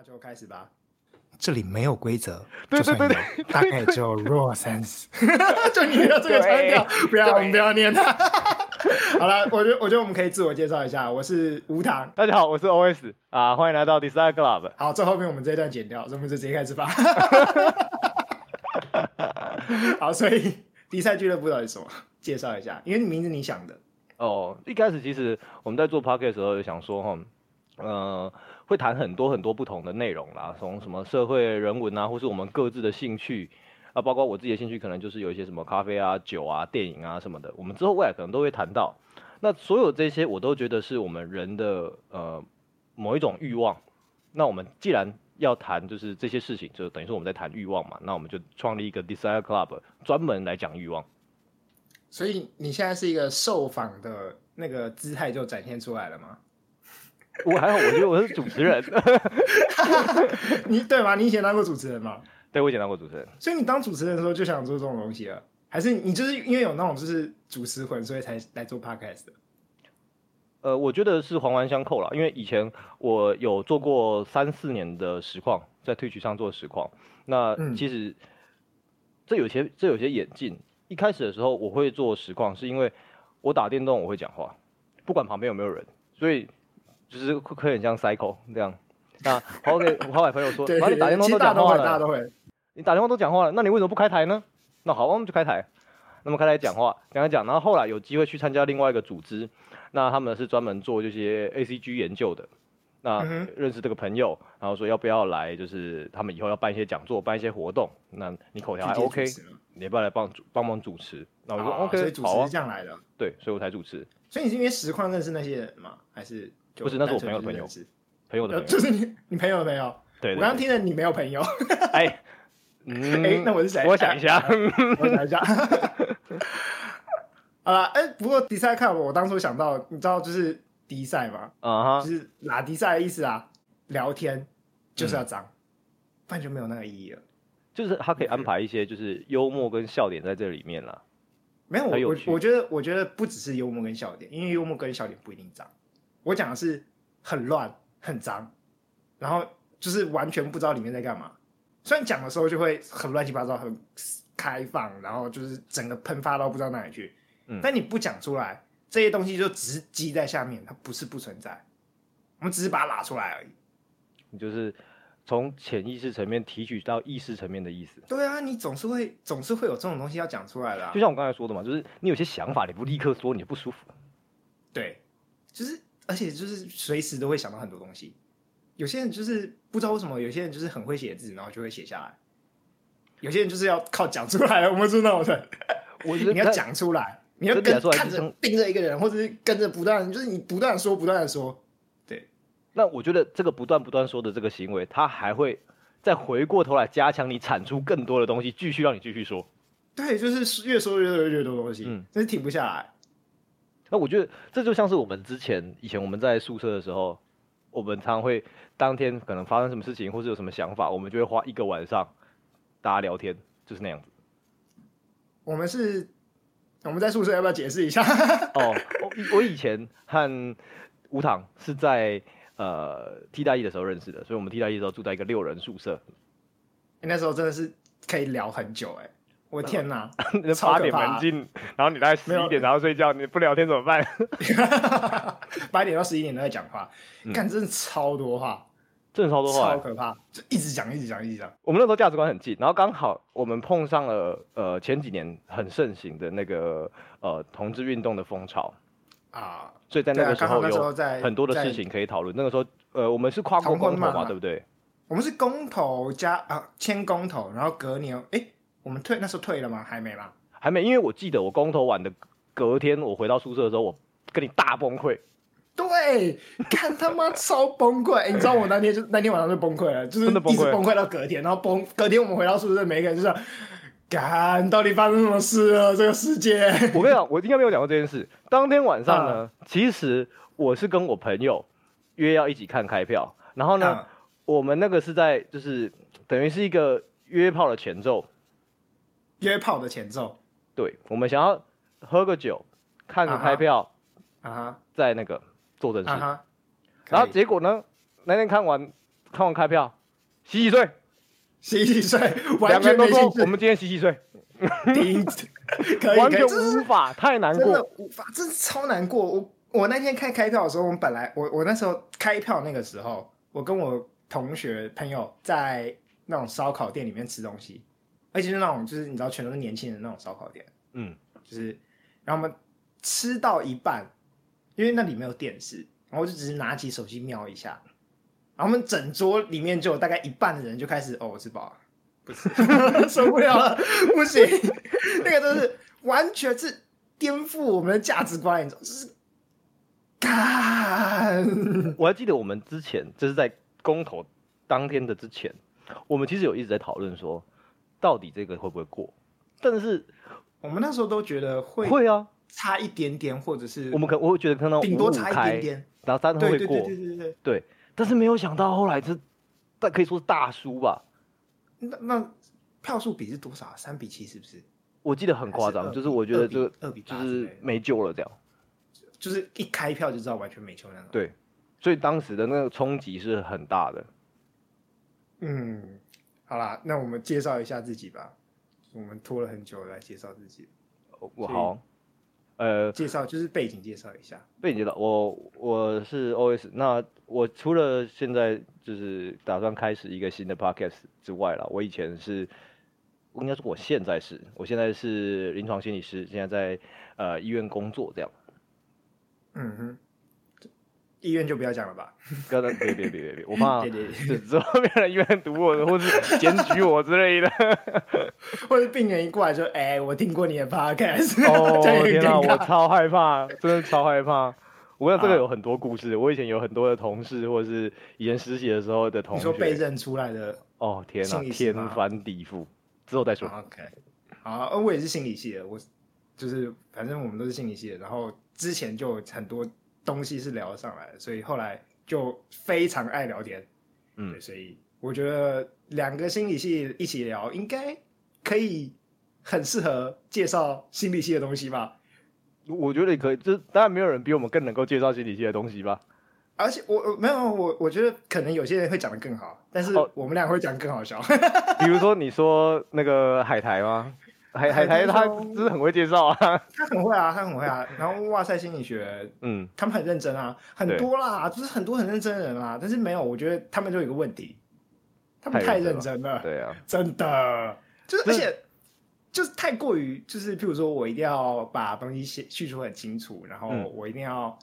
那就开始吧。这里没有规则，对对对对，大概就 raw sense，就你要这个腔调，不要我们不要念它。好了，我觉得我觉得我们可以自我介绍一下，我是无糖。大家好，我是 OS 啊，欢迎来到 Desire Club。好，最后面我们这一段剪掉，我们就直接开始吧。好，所以 Desire 俱乐部到底是什么？介绍一下，因为你名字你想的。哦，一开始其实我们在做 Podcast 的时候就想说哈，呃。会谈很多很多不同的内容啦，从什么社会人文啊，或是我们各自的兴趣啊，包括我自己的兴趣，可能就是有一些什么咖啡啊、酒啊、电影啊什么的。我们之后未来可能都会谈到。那所有这些，我都觉得是我们人的呃某一种欲望。那我们既然要谈就是这些事情，就等于说我们在谈欲望嘛。那我们就创立一个 Desire Club，专门来讲欲望。所以你现在是一个受访的那个姿态就展现出来了吗？我还好，我觉得我是主持人。你对吗？你以前当过主持人吗？对，我以前当过主持人。所以你当主持人的时候就想做这种东西了，还是你就是因为有那种就是主持魂，所以才来做 podcast 的？呃，我觉得是环环相扣啦。因为以前我有做过三四年的实况，在 Twitch 上做实况。那其实这有些这有些演进。一开始的时候我会做实况，是因为我打电动我会讲话，不管旁边有没有人，所以。就是会会很像 cycle 这样，那好给好歹朋友说，对对对，你打电话都讲话了，大家都会，你打电话都讲话了，那你为什么不开台呢？那好，我们就开台，那么开台讲话，讲一讲，然后后来有机会去参加另外一个组织，那他们是专门做这些 ACG 研究的，那认识这个朋友，然后说要不要来，就是他们以后要办一些讲座，办一些活动，那你口条还 OK，你要不要来帮主帮忙主持？那我说 OK，所以主持是这样来的，对，所以我才主持。所以你是因为实况认识那些人吗？还是？不是，那是我朋友的朋友，朋友的朋友，就是你，你朋友的朋友。对，我刚刚听了你没有朋友。哎，哎，那我是谁？我想一下，我想一下。好了，哎，不过迪赛看我，我当初想到，你知道就是迪赛吗？啊哈，就是拉迪赛的意思啊。聊天就是要脏，不然就没有那个意义了。就是他可以安排一些，就是幽默跟笑点在这里面啦。没有，我我觉得，我觉得不只是幽默跟笑点，因为幽默跟笑点不一定脏。我讲的是很乱、很脏，然后就是完全不知道里面在干嘛。虽然讲的时候就会很乱七八糟、很开放，然后就是整个喷发到不知道哪里去。嗯，但你不讲出来，这些东西就只是积在下面，它不是不存在。我们只是把它拉出来而已。你就是从潜意识层面提取到意识层面的意思。对啊，你总是会总是会有这种东西要讲出来的啊。就像我刚才说的嘛，就是你有些想法，你不立刻说，你就不舒服。对，就是。而且就是随时都会想到很多东西，有些人就是不知道为什么，有些人就是很会写字，然后就会写下来。有些人就是要靠讲出来，我们是那种人，我觉得 你要讲出来，你要跟看着盯着一个人，或者是跟着不断，就是你不断说，不断的说。对，那我觉得这个不断不断说的这个行为，他还会再回过头来加强你产出更多的东西，继续让你继续说。对，就是越说越多越多东西，嗯，真是停不下来。那我觉得这就像是我们之前以前我们在宿舍的时候，我们常会当天可能发生什么事情，或是有什么想法，我们就会花一个晚上大家聊天，就是那样子。我们是我们在宿舍要不要解释一下？哦，我我以前和吴糖是在呃 T 大一的时候认识的，所以我们 T 大一的时候住在一个六人宿舍。那时候真的是可以聊很久哎。我天哪！八点门禁，然后你大概十一点然后睡觉，你不聊天怎么办？八点到十一点都在讲话，看、嗯、真的超多话，真的超多话，超可怕，就一直讲，一直讲，一直讲。我们那时候价值观很近，然后刚好我们碰上了呃前几年很盛行的那个呃同志运动的风潮啊，所以在那个时候有很多的事情可以讨论。那个时候呃我们是跨过公投嘛，对不对？我们是公投加啊签公投，然后隔年哎。欸我们退那时候退了吗？还没吗？还没，因为我记得我公投完的隔天，我回到宿舍的时候，我跟你大崩溃。对，看他妈超崩溃！欸、你知道我那天就那天晚上就崩溃了，就是一直崩溃到隔天，然后崩隔天我们回到宿舍，每个人就是：“干，到底发生什么事了？这个世界！”我跟你讲，我应该没有讲过这件事。当天晚上呢，啊、其实我是跟我朋友约要一起看开票，然后呢，啊、我们那个是在就是等于是一个约炮的前奏。约炮的前奏，对，我们想要喝个酒，看个开票，啊哈，在那个做正事，然后结果呢，那天看完看完开票，洗洗睡，洗洗睡，两个人都说我们今天洗洗睡，停，完全无法，太难过，真的无法，真的超难过。我我那天开开票的时候，我们本来我我那时候开票那个时候，我跟我同学朋友在那种烧烤店里面吃东西，而且是那种就是你知道全都是年轻人那种烧烤店，嗯，就是然后我们吃到一半，因为那里没有电视，然后我就只是拿起手机瞄一下。然后我们整桌里面就有大概一半的人就开始哦，我吃饱了，不是 受不了了，不行，那个都是完全是颠覆我们的价值观，你知道，就是干。我还记得我们之前就是在公投当天的之前，我们其实有一直在讨论说，到底这个会不会过？但是我们那时候都觉得会会啊，差一点点，或者是我们可我会觉得可能顶多差一点点，然后三会过，对对对对对对，对。但是没有想到后来这，但可以说是大输吧？那那票数比是多少？三比七是不是？我记得很夸张，就是我觉得这个二比就是没救了，这样。就是一开票就知道完全没救那种。对，所以当时的那个冲击是很大的。嗯，好啦，那我们介绍一下自己吧。我们拖了很久来介绍自己。我好。呃，介绍就是背景介绍一下。背景介绍，我我是 OS。那我除了现在就是打算开始一个新的 podcast 之外了，我以前是，应该说我现在是，我现在是临床心理师，现在在呃医院工作这样。嗯哼。医院就不要讲了吧，刚刚别别别别别，我怕之后别人医院堵我，或是检举我之类的，或者病人一过来说：“哎、欸，我听过你的 podcast。”哦天哪，我超害怕，真的超害怕。我想这个有很多故事，啊、我以前有很多的同事，或者是以前实习的时候的同事，你说被认出来的哦天哪，天翻地覆，之后再说。OK，好，我也是心理系的，我就是反正我们都是心理系的，然后之前就很多。东西是聊得上来的，所以后来就非常爱聊天，嗯，所以我觉得两个心理系一起聊，应该可以很适合介绍心理系的东西吧？我觉得也可以，就当然没有人比我们更能够介绍心理系的东西吧。而且我我没有我我觉得可能有些人会讲的更好，但是我们俩会讲更好笑。比如说你说那个海苔吗？海海苔他真是很会介绍啊，他很会啊，他很会啊。然后哇塞心理学，嗯，他们很认真啊，很多啦，就是很多很认真的人啦。但是没有，我觉得他们就有一个问题，他们太认真了，对啊，真的。就是而且就是太过于就是，譬如说我一定要把东西写叙述很清楚，然后我一定要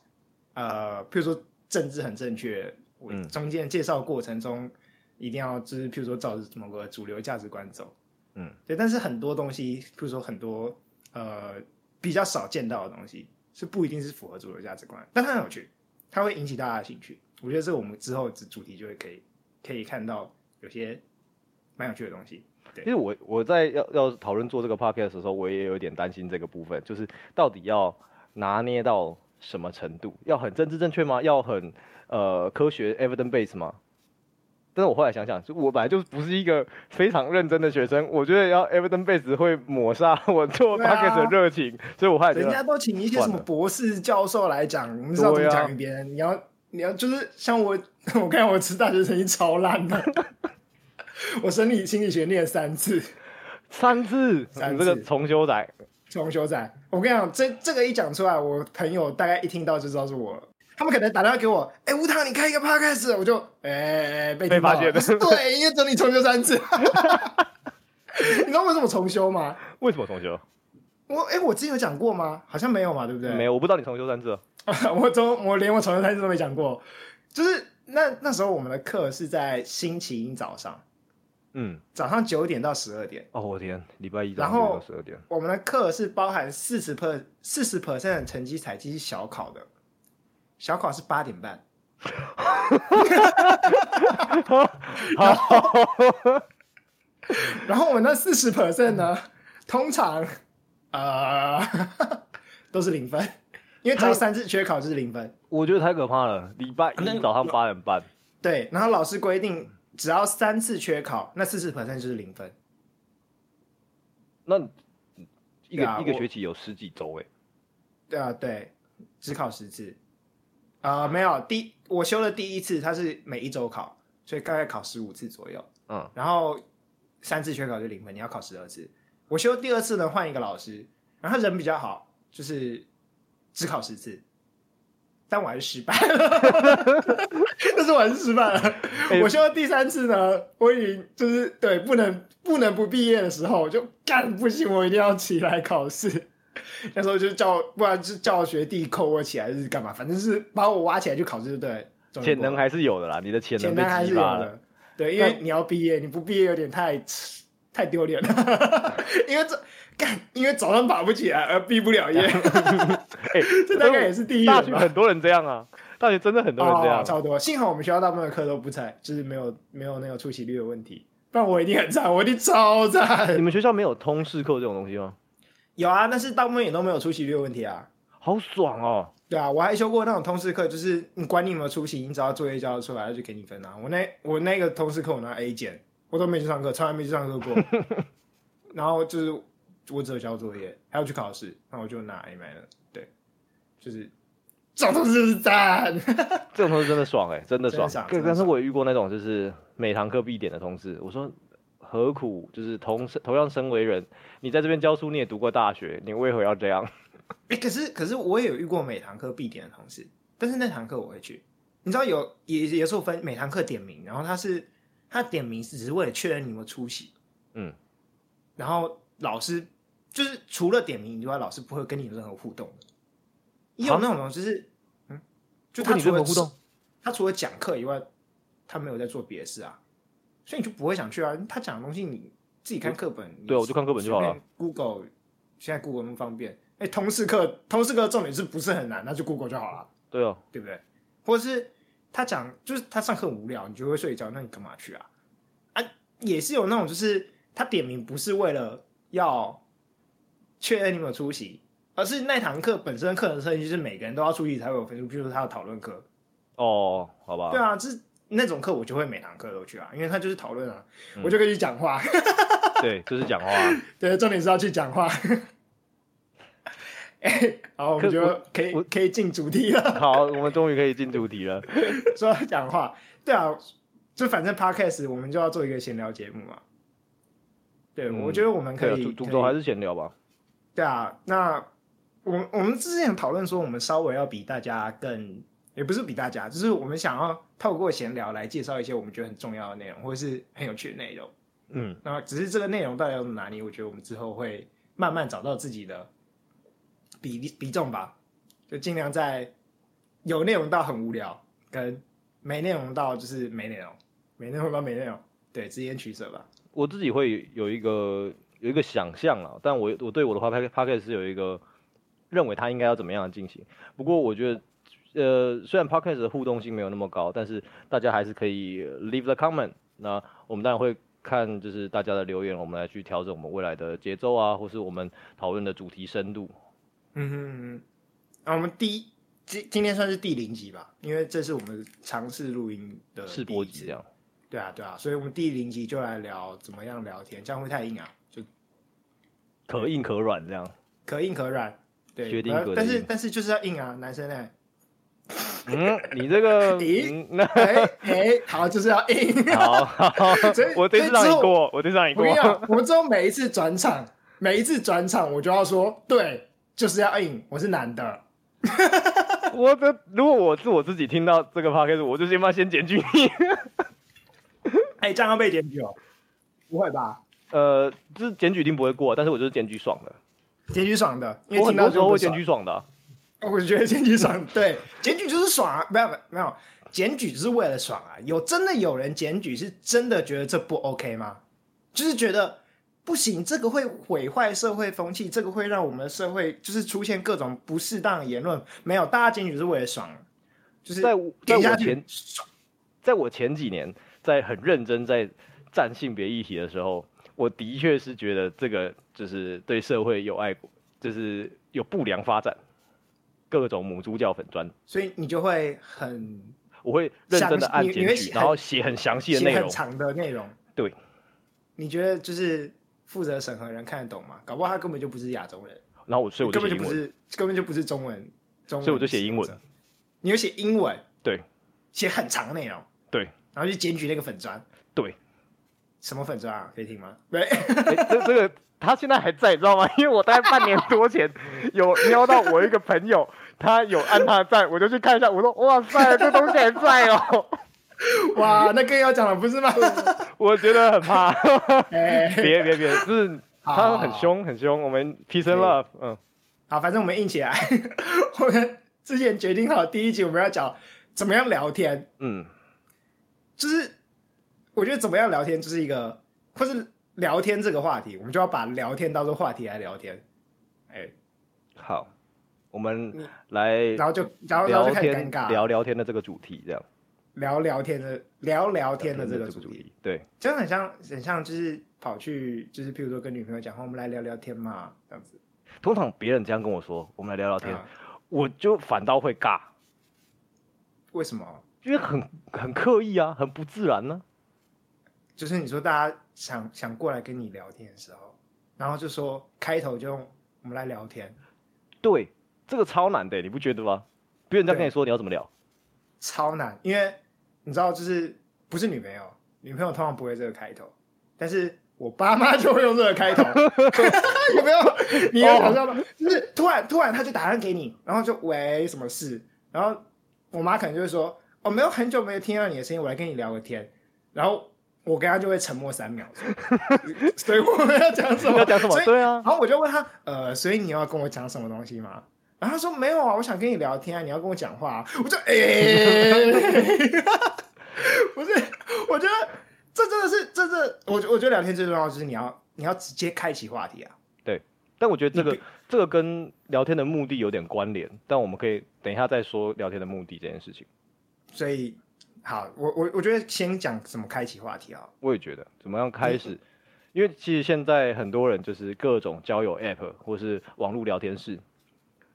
呃，譬如说政治很正确，我中间介绍过程中一定要就是譬如说照着某个主流价值观走。嗯，对，但是很多东西，比如说很多呃比较少见到的东西，是不一定是符合主流价值观，但它很有趣，它会引起大家的兴趣。我觉得这个我们之后主主题就会可以可以看到有些蛮有趣的东西。对，其实我我在要要讨论做这个 podcast 的时候，我也有点担心这个部分，就是到底要拿捏到什么程度，要很政治正确吗？要很呃科学 evidence base 吗？但是我后来想想，就我本来就不是一个非常认真的学生，我觉得要 evidence base 会抹杀 我做 podcast 的热情，啊、所以我后来，人家都请一些什么博士教授来讲，你知道怎么讲一遍？你要你要就是像我，我看我吃大学成绩超烂的，我生理心理学念三次，三次，三次这个重修仔，重修仔。我跟你讲，这这个一讲出来，我朋友大概一听到就知道是我了。他们可能打电话给我，哎、欸，吴糖，你开一个 podcast，我就，哎、欸，被被发现了。对，因为整理重修三次。你知道为什么重修吗？为什么重修？我，哎、欸，我之前有讲过吗？好像没有嘛，对不对？没有，我不知道你重修三次。我重，我连我重修三次都没讲过。就是那那时候我们的课是在星期一早上，嗯，早上九点到十二点。哦，我天，礼拜一早上九点到十二点。我们的课是包含四十 per 四十 percent 成绩采集是小考的。小考是八点半，然后，然后我们那四十 percent 呢，通常呃 都是零分，因为只要三次缺考就是零分。我觉得太可怕了，礼拜一早上八点半。对，然后老师规定，只要三次缺考，那四十 percent 就是零分。那一个、啊、一个学期有十几周哎。对啊，对，只考十次。啊、呃，没有，第我修了第一次，它是每一周考，所以大概考十五次左右。嗯，然后三次缺考就零分，你要考十二次。我修第二次呢，换一个老师，然后他人比较好，就是只考十次，但我还是失败了。但是我还是失败了。欸、我修了第三次呢，我已经就是对不能不能不毕业的时候，我就干不行，我一定要起来考试。那时候就叫，不然是叫学弟扣我起来，是干嘛？反正是把我挖起来去考试，就对。潜能还是有的啦，你的潜能被激发了。对，因为你要毕业，你不毕业有点太太丢脸了。因为这干，因为早上爬不起来而毕不了业。这大概也是第一。大学很多人这样啊，大学真的很多人这样，哦、差不多。幸好我们学校大部分的课都不差，就是没有没有那个出席率的问题。不然我一定很惨，我一定超惨。你们学校没有通识课这种东西吗？有啊，但是大部分也都没有出席率的问题啊。好爽哦！对啊，我还修过那种通识课，就是你管你有没有出席，你只要作业交出来，就给你分啊。我那我那个通识课我拿 A 减，我都没去上课，从来没去上课过。然后就是我只有交作业，还要去考试，那我就拿 A 满了。对，就是这种通识是赞，这种通识真的爽哎、欸，真的爽。对，但是我也遇过那种就是每堂课必点的通识，我说何苦？就是同同样身为人，你在这边教书，你也读过大学，你为何要这样？哎、欸，可是可是我也有遇过每堂课必点的同事，但是那堂课我会去。你知道有也也是分每堂课点名，然后他是他点名是只是为了确认你有没有出席，嗯，然后老师就是除了点名以外，老师不会跟你有任何互动的。也有那种就是，嗯，就他除了互动，他除了讲课以外，他没有在做别的事啊，所以你就不会想去啊。他讲的东西你自己看课本，对，我就看课本就好了。Google 现在 Google 那么方便。哎、欸，通识课，通识课重点是不是很难？那就 Google 就好了。对哦，对不对？或者是他讲，就是他上课很无聊，你就会睡觉，那你干嘛去啊？啊，也是有那种，就是他点名不是为了要确认你有没有出席，而是那堂课本身课程设计就是每个人都要出席才会有分数，比如说他的讨论课。哦，好吧。对啊，就是那种课我就会每堂课都去啊，因为他就是讨论啊，嗯、我就可以去讲话。对，就是讲话。对，重点是要去讲话。哎、欸，好，我们就可以可以进主题了。好，我们终于可以进主题了。说讲话，对啊，就反正 podcast 我们就要做一个闲聊节目嘛。对、嗯，我觉得我们可以主轴还是闲聊吧。对啊，那我我们之前讨论说，我们稍微要比大家更，也不是比大家，就是我们想要透过闲聊来介绍一些我们觉得很重要的内容，或者是很有趣的内容。嗯，那只是这个内容到底要怎么拿捏，我觉得我们之后会慢慢找到自己的。比例比重吧，就尽量在有内容到很无聊，跟没内容到就是没内容，没内容到没内容，对，之间取舍吧。我自己会有一个有一个想象啊，但我我对我的话 Podcast 是有一个认为它应该要怎么样的进行。不过我觉得，呃，虽然 Podcast 的互动性没有那么高，但是大家还是可以 leave the comment。那我们当然会看就是大家的留言，我们来去调整我们未来的节奏啊，或是我们讨论的主题深度。嗯哼嗯那，啊，我们第一今今天算是第零集吧，因为这是我们尝试录音的试播集，这样。对啊，对啊，所以我们第零集就来聊怎么样聊天，这样会太硬啊，就可硬可软这样。可硬可软，对，决定可。但是但是就是要硬啊，男生呢？嗯，你这个，咦，那哎哎，好，就是要硬。好，好，所以我这次让你过，我这次让你过。我们之后每一次转场，每一次转场，我就要说对。就是要硬，我是男的。我的，如果我是我自己听到这个 podcast，我就先把先检举你。哎、欸，这样要被检举哦？不会吧？呃，就是检举一定不会过，但是我就是检举爽的。检举爽的，因为我很多时候会检举爽的、啊。我觉得检举爽，对，检举就是爽啊！没有没有，检举就是为了爽啊！有真的有人检举，是真的觉得这不 OK 吗？就是觉得。不行，这个会毁坏社会风气，这个会让我们的社会就是出现各种不适当的言论。没有，大家检举是为了爽，就是在在我前在我前几年在很认真在站性别议题的时候，我的确是觉得这个就是对社会有爱，就是有不良发展，各种母猪叫粉砖，所以你就会很我会认真的按检举，然后写很详细的内容，很长的内容。对，你觉得就是。负责审核人看得懂吗？搞不好他根本就不是亚洲人。然后我所以我就根本就不是根本就不是中文，中文所以我就写英文。你有写英文？对，写很长的内容。对，然后就检举那个粉砖。对，什么粉专啊？可以听吗？对，欸、这这个他现在还在，你知道吗？因为我大概半年多前 有瞄到我一个朋友，他有按他的赞，我就去看一下，我说哇塞，这东西还在哦。哇，那更要讲了不是吗？我觉得很怕。别别别，就是他很凶很凶。我们 peace and love，嗯，好，反正我们硬起来。我们之前决定好第一集我们要讲怎么样聊天，嗯，就是我觉得怎么样聊天就是一个，或是聊天这个话题，我们就要把聊天当做话题来聊天。哎，好，我们来，然后就然后就太尴尬，聊聊天的这个主题这样。聊聊天的聊聊天的这个主题，对，就很像很像，就是跑去就是，譬如说跟女朋友讲话，我们来聊聊天嘛，这样子。通常别人这样跟我说，我们来聊聊天，啊、我就反倒会尬。为什么？因为很很刻意啊，很不自然呢、啊。就是你说大家想想过来跟你聊天的时候，然后就说开头就用我们来聊天，对，这个超难的，你不觉得吗？别人在跟你说你要怎么聊，超难，因为。你知道，就是不是女朋友，女朋友通常不会这个开头，但是我爸妈就会用这个开头，有没有？你有想象吗？Oh. 就是突然突然他就打电话给你，然后就喂什么事，然后我妈可能就会说，哦，没有很久没有听到你的声音，我来跟你聊个天，然后我跟他就会沉默三秒钟，所以我们要讲什么？要讲什么？对啊，然后我就问他，呃，所以你要跟我讲什么东西吗？然后他说没有啊，我想跟你聊天啊，你要跟我讲话啊。我就哎，欸、不是，我觉得这真的是，这这，我我觉得聊天最重要就是你要你要直接开启话题啊。对，但我觉得这个这个跟聊天的目的有点关联，但我们可以等一下再说聊天的目的这件事情。所以，好，我我我觉得先讲怎么开启话题啊。我也觉得怎么样开始，因为其实现在很多人就是各种交友 App 或是网络聊天室。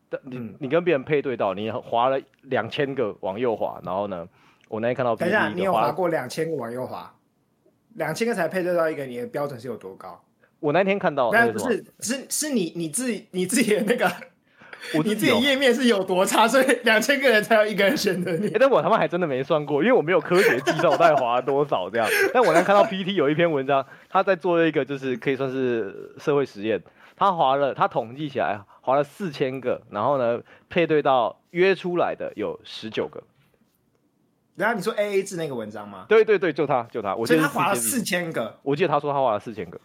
但你你跟别人配对到，你滑了两千个往右滑，然后呢，我那天看到，等一下，你有滑过两千个往右滑，两千个才配对到一个，你的标准是有多高？我那天看到，那不是是是你你自己你自己的那个，我你自己页面是有多差，所以两千个人才有一个人选择你。欸，但我他妈还真的没算过，因为我没有科学计算我大概滑了多少这样。但我能看到 PTT 有一篇文章，他在做一个就是可以算是社会实验，他滑了，他统计起来。划了四千个，然后呢，配对到约出来的有十九个。然后你说 A A 制那个文章吗？对对对，就他就他，我记得他划了四千个。我记得他说他划了四千个。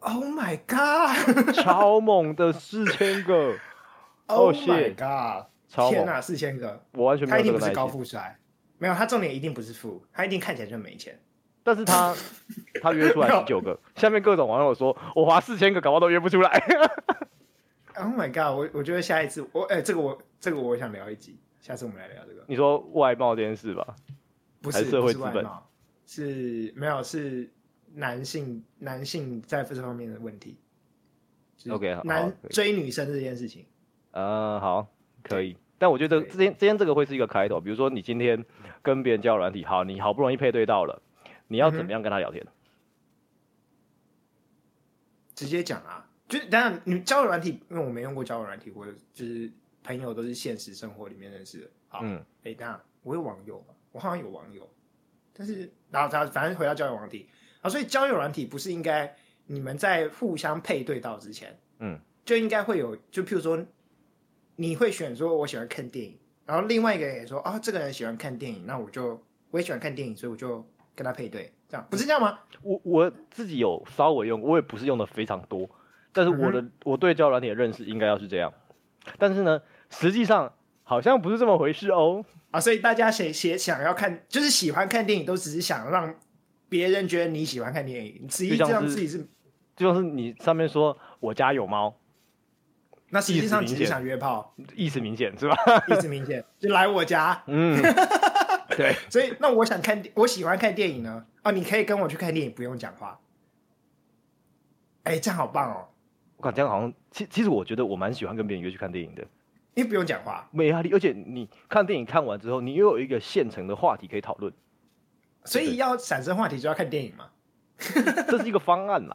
Oh my god！超猛的四千个。Oh my god！超天哪，四千个，我完全没有。他一定不是高富帅，没有，他重点一定不是富，他一定看起来就没钱。但是他 他约出来十九个，下面各种网友说我划四千个，搞不好都约不出来。Oh my god！我我觉得下一次我哎、欸，这个我这个我想聊一集，下次我们来聊这个。你说外貌这件事吧？不是，社会资本，是没有是男性男性在这方面的问题。OK，男追女生这件事情。呃，好，可以。但我觉得今天今天这个会是一个开头，比如说你今天跟别人交友软体，好，你好不容易配对到了，你要怎么样跟他聊天？嗯、直接讲啊。就是当然，你交友软体，因为我没用过交友软体，或者就是朋友都是现实生活里面认识的。好，哎、嗯，等下我有网友，我好像有网友，但是然后他反正回到交友软体啊，所以交友软体不是应该你们在互相配对到之前，嗯，就应该会有，就譬如说你会选说我喜欢看电影，然后另外一个人也说啊，这个人喜欢看电影，那我就我也喜欢看电影，所以我就跟他配对，这样不是这样吗？我我自己有稍微用，我也不是用的非常多。但是我的、嗯、我对交友软体的认识应该要是这样，但是呢，实际上好像不是这么回事哦。啊，所以大家谁谁想要看，就是喜欢看电影，都只是想让别人觉得你喜欢看电影，实际上自己是，就像是你上面说我家有猫，那实际上只是想约炮，意思明显是吧？意思明显，就来我家，嗯，对。所以那我想看，我喜欢看电影呢，啊，你可以跟我去看电影，不用讲话。哎，这样好棒哦。我感觉好像，其其实我觉得我蛮喜欢跟别人约去看电影的，因为不用讲话，没压力，而且你看电影看完之后，你又有一个现成的话题可以讨论，所以要产生话题就要看电影嘛，这是一个方案啦。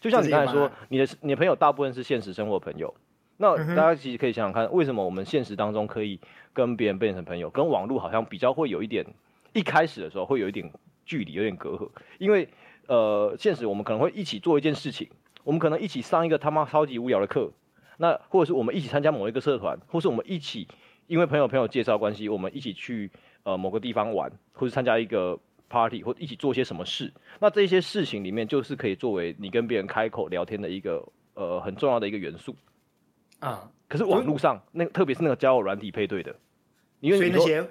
就像你刚才说，你的你的朋友大部分是现实生活朋友，那大家其实可以想想看，为什么我们现实当中可以跟别人变成朋友，跟网络好像比较会有一点，一开始的时候会有一点距离，有点隔阂。因为呃，现实我们可能会一起做一件事情，我们可能一起上一个他妈超级无聊的课，那或者是我们一起参加某一个社团，或是我们一起因为朋友朋友介绍关系，我们一起去呃某个地方玩，或是参加一个 party，或一起做些什么事。那这些事情里面，就是可以作为你跟别人开口聊天的一个呃很重要的一个元素啊。可是网络上那特别是那个交友软体配对的，因为所以那些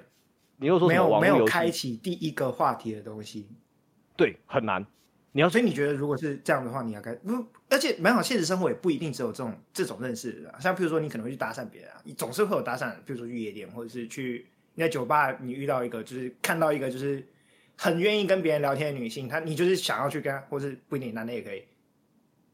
你又说没有没有开启第一个话题的东西，对，很难。你要所以你觉得如果是这样的话，你要该不？而且蛮好，现实生活也不一定只有这种这种认识的。像譬如说，你可能会去搭讪别人啊，你总是会有搭讪，比如说去夜店，或者是去你在酒吧，你遇到一个就是看到一个就是很愿意跟别人聊天的女性，她你就是想要去跟，或是不一定男的也可以，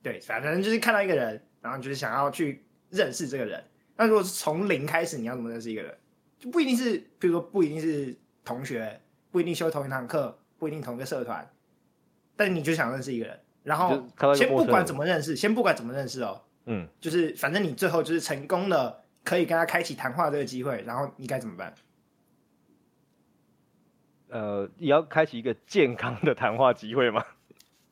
对，反正就是看到一个人，然后就是想要去认识这个人。那如果是从零开始，你要怎么认识一个人？就不一定是，比如说不一定是同学，不一定修同一堂课，不一定同一个社团。但你就想认识一个人，然后先不管怎么认识，先不管怎么认识哦，嗯，就是反正你最后就是成功的可以跟他开启谈话这个机会，然后你该怎么办？呃，也要开启一个健康的谈话机会吗？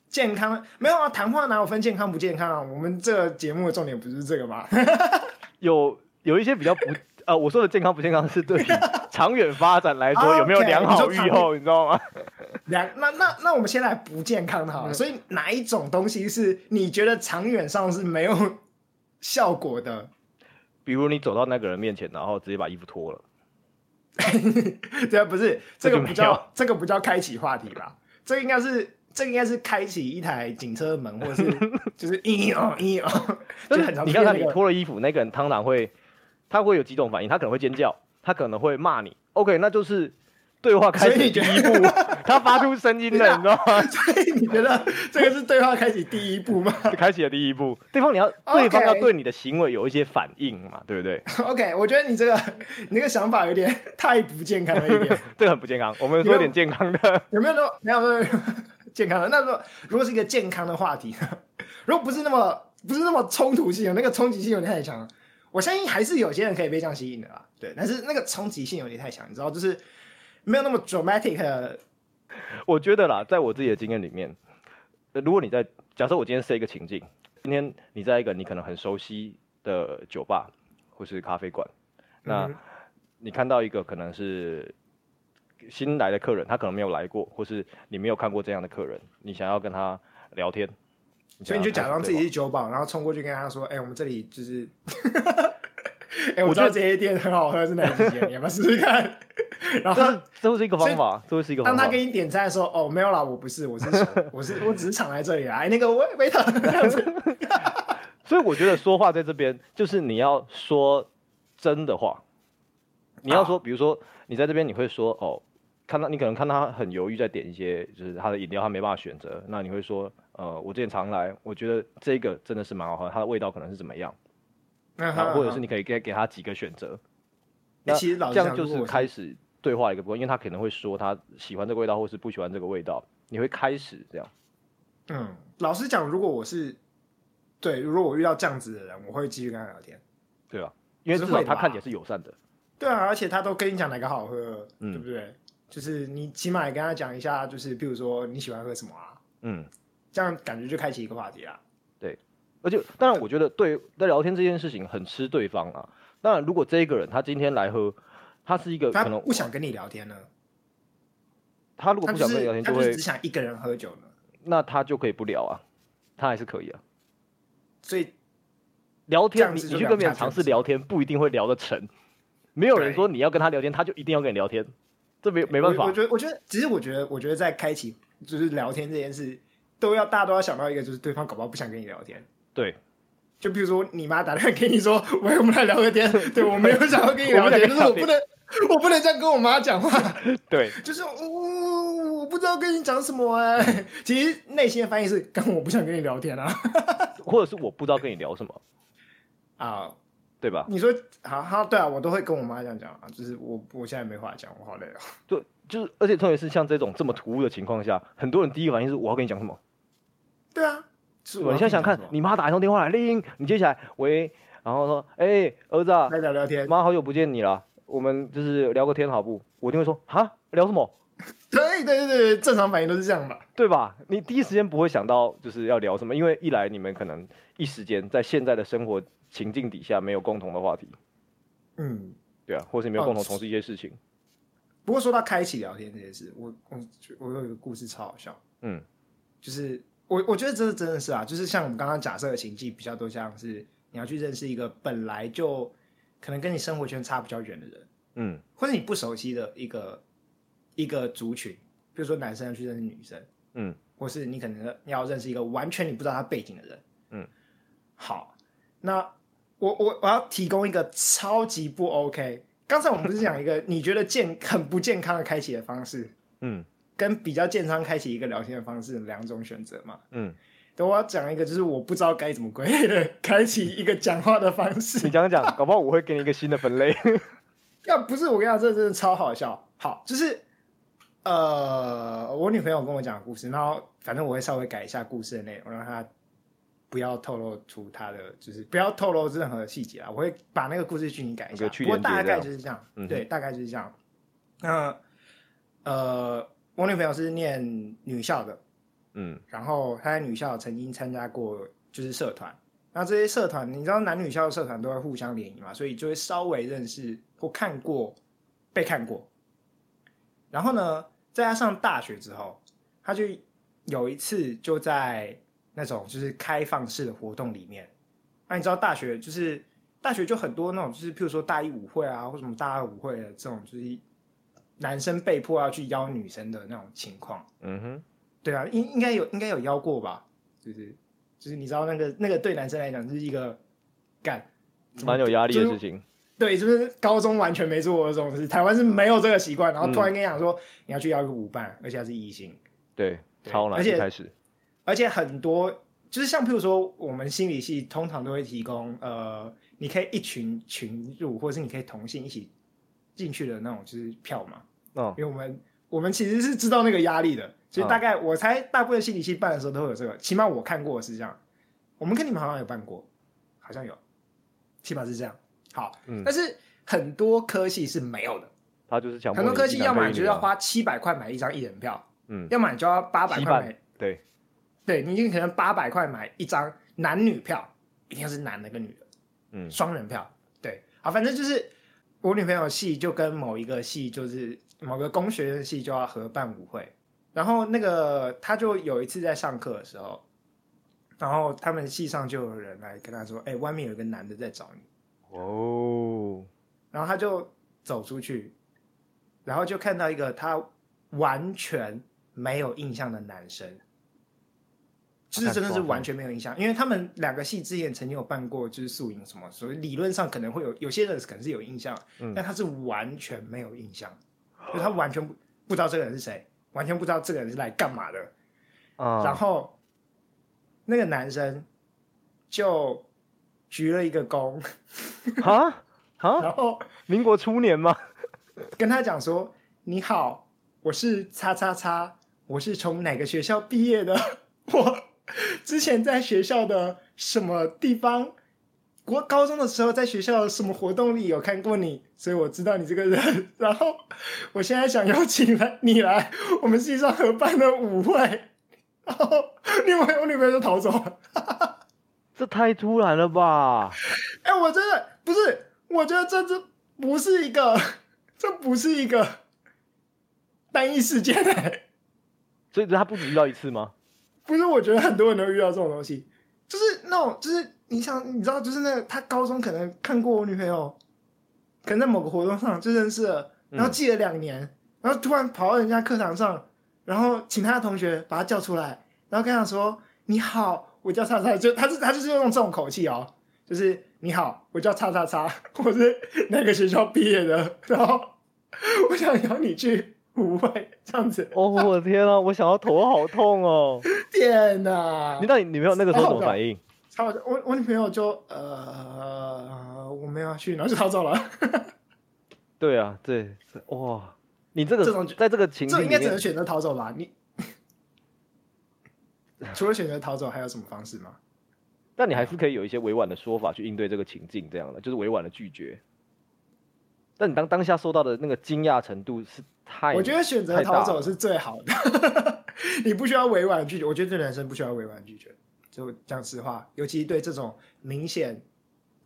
健康没有啊，谈话哪有分健康不健康啊？我们这个节目的重点不是这个吗？有有一些比较不。呃，我说的健康不健康是对于 长远发展来说有没有良好预后，你知道吗？良那那那我们先来不健康的好了。所以哪一种东西是你觉得长远上是没有效果的？比如你走到那个人面前，然后直接把衣服脱了。对啊，不是这个不叫这个不叫开启话题吧？这个应该是这个应该是开启一台警车门，或者是 就是一哦一哦，就很常、你看看你脱了衣服，那个人通常会。他会有几种反应，他可能会尖叫，他可能会骂你。OK，那就是对话开启第一步，他发出声音了，你知道吗？所以你觉得这个是对话开启第一步吗？开启了第一步，对方你要.对方要对你的行为有一些反应嘛，对不对？OK，我觉得你这个你那个想法有点太不健康了一点，这个很不健康。我们说点健康的，有没有说没有没有健康的？那如果如果是一个健康的话题，如果不是那么不是那么冲突性，那个冲击性有点太强。我相信还是有些人可以被这样吸引的啦，对，但是那个冲击性有点太强，你知道，就是没有那么 dramatic。我觉得啦，在我自己的经验里面，如果你在假设我今天设一个情境，今天你在一个你可能很熟悉的酒吧或是咖啡馆，那你看到一个可能是新来的客人，他可能没有来过，或是你没有看过这样的客人，你想要跟他聊天。所以你就假装自己是酒保，然后冲过去跟他说：“哎、欸，我们这里就是，哎、欸，我知道这些店很好喝，是哪几间？你要不要试试看？” 然后这会是一个方法，这会是一个方法。当他给你点餐说：“哦，没有啦，我不是，我是，我是，我只是常来这里啊。”哎，那个 waiter 这样子。所以我觉得说话在这边，就是你要说真的话。你要说，比如说你在这边，你会说：“哦。”看到你可能看到他很犹豫，在点一些就是他的饮料，他没办法选择。那你会说，呃，我之前常来，我觉得这个真的是蛮好喝，它的味道可能是怎么样？那、uh -huh. 或者是你可以给给他几个选择。Uh. 那其实老这样就是开始对话一个部分，因为他可能会说他喜欢这个味道，或是不喜欢这个味道。你会开始这样。嗯，老实讲，如果我是对，如果我遇到这样子的人，我会继续跟他聊天。对吧，因为至少他看起来是友善的。对啊，而且他都跟你讲哪个好喝，嗯、对不对？就是你起码也跟他讲一下，就是比如说你喜欢喝什么啊？嗯，这样感觉就开启一个话题啊。对，而且当然我觉得对在聊天这件事情很吃对方啊。当然，如果这一个人他今天来喝，他是一个可能不想跟你聊天呢。他如果不想跟你聊天，就会只想一个人喝酒呢。那他就可以不聊啊，他还是可以啊。所以聊天，你你去跟别人尝试聊天，不一定会聊得成。没有人说你要跟他聊天，他就一定要跟你聊天。这没没办法，我觉得，我觉得，其实我觉得，我觉得在开启就是聊天这件事，都要大家都要想到一个，就是对方搞不好不想跟你聊天。对，就比如说你妈打电话给你说，喂，我们来聊个天。对，我没有想要跟你聊天，就是我不能，我不能这样跟我妈讲话。对，就是我、哦、我不知道跟你讲什么哎、欸。其实内心的翻译是，刚我不想跟你聊天啊，或者是我不知道跟你聊什么啊。对吧？你说好好对啊，我都会跟我妈这样讲啊，就是我我现在没话讲，我好累啊。对，就是而且特别是像这种这么突兀的情况下，很多人第一个反应是我要跟你讲什么？对啊，是我你现在想看你妈打一通电话来，铃，你接起来，喂，然后说，哎、欸，儿子啊，来聊聊天，妈好久不见你了，我们就是聊个天好不？我一定会说，哈，聊什么？对对对对，正常反应都是这样吧？对吧？你第一时间不会想到就是要聊什么，因为一来你们可能一时间在现在的生活情境底下没有共同的话题，嗯，对啊，或是没有共同从事一些事情。哦、不过说到开启聊天这件事，我我我有一个故事超好笑，嗯，就是我我觉得这真的是啊，就是像我们刚刚假设的情境，比较多像是你要去认识一个本来就可能跟你生活圈差比较远的人，嗯，或者你不熟悉的一个。一个族群，比如说男生要去认识女生，嗯，或是你可能要认识一个完全你不知道他背景的人，嗯，好，那我我我要提供一个超级不 OK。刚才我们不是讲一个你觉得健很不健康的开启的方式，嗯，跟比较健康开启一个聊天的方式两种选择嘛，嗯，等我要讲一个就是我不知道该怎么归类的开启一个讲话的方式，你讲讲，搞不好我会给你一个新的分类。要不是我跟你讲，这真的超好笑。好，就是。呃，我女朋友跟我讲的故事，然后反正我会稍微改一下故事的内容，让她不要透露出她的，就是不要透露任何细节啊。我会把那个故事剧情改一下，不过大概就是这样。嗯、对，大概就是这样。那呃，我女朋友是念女校的，嗯，然后她在女校曾经参加过就是社团，那这些社团你知道男女校的社团都会互相联谊嘛，所以就会稍微认识或看过被看过，然后呢，在他上大学之后，他就有一次就在那种就是开放式的活动里面。那你知道大学就是大学就很多那种就是譬如说大一舞会啊，或什么大二舞会的这种，就是男生被迫要去邀女生的那种情况。嗯哼，对啊，应应该有应该有邀过吧？就是就是你知道那个那个对男生来讲是一个干蛮有压力的事情。对，就是高中完全没做过这种事，台湾是没有这个习惯，然后突然跟你讲说、嗯、你要去要一个舞伴，而且还是异性，对，超难，而且开始，而且很多就是像譬如说我们心理系通常都会提供，呃，你可以一群群入，或者是你可以同性一起进去的那种就是票嘛，哦，因为我们我们其实是知道那个压力的，所以大概我猜大部分心理系办的时候都会有这个，起码我看过是这样，我们跟你们好像有办过，好像有，起码是这样。好，嗯，但是很多科系是没有的，他就是讲很多科系，要么你就要花七百块买一张一人票，嗯，要么你就要八百块买，对，对，你可能八百块买一张男女票，一定要是男的跟女的，嗯，双人票，对，好，反正就是我女朋友系就跟某一个系，就是某个工学院系就要合办舞会，然后那个他就有一次在上课的时候，然后他们系上就有人来跟他说，哎，外面有一个男的在找你。哦，然后他就走出去，然后就看到一个他完全没有印象的男生，就是真的是完全没有印象，因为他们两个系之前曾经有办过就是宿营什么，所以理论上可能会有有些人可能是有印象，但他是完全没有印象，就他完全不不知道这个人是谁，完全不知道这个人是来干嘛的，然后那个男生就。鞠了一个躬，啊啊，然后民国初年吗？跟他讲说：“你好，我是叉叉叉，我是从哪个学校毕业的？我之前在学校的什么地方，国高中的时候在学校什么活动里有看过你，所以我知道你这个人。然后我现在想邀请来你来我们系上合办的舞会，然后另外我女朋友就逃走了。”这太突然了吧！哎、欸，我真的不是，我觉得这这不是一个，这不是一个 单一事件哎。所以他不止遇到一次吗？不是，我觉得很多人都遇到这种东西，就是那种，就是你想，你知道，就是那个他高中可能看过我女朋友，可能在某个活动上就认识了，然后记了两年，嗯、然后突然跑到人家课堂上，然后请他的同学把他叫出来，然后跟他说：“你好。”我叫叉叉，就他是他就是用这种口气哦，就是你好，我叫叉叉叉，我是那个学校毕业的，然后 我想邀你去舞会这样子。哦，我的天啊，我想要头好痛哦！天哪！你到底女朋友那个时候什么反应？超好笑，我我女朋友就呃，我没有要去，然后就逃走了。对啊，对，哇，你这个这种在这个情境，这应该只能选择逃走吧？你。除了选择逃走，还有什么方式吗？但你还是可以有一些委婉的说法去应对这个情境，这样的就是委婉的拒绝。但你当当下受到的那个惊讶程度是太……我觉得选择逃走是最好的，你不需要委婉拒绝。我觉得对男生不需要委婉拒绝，就讲实话，尤其对这种明显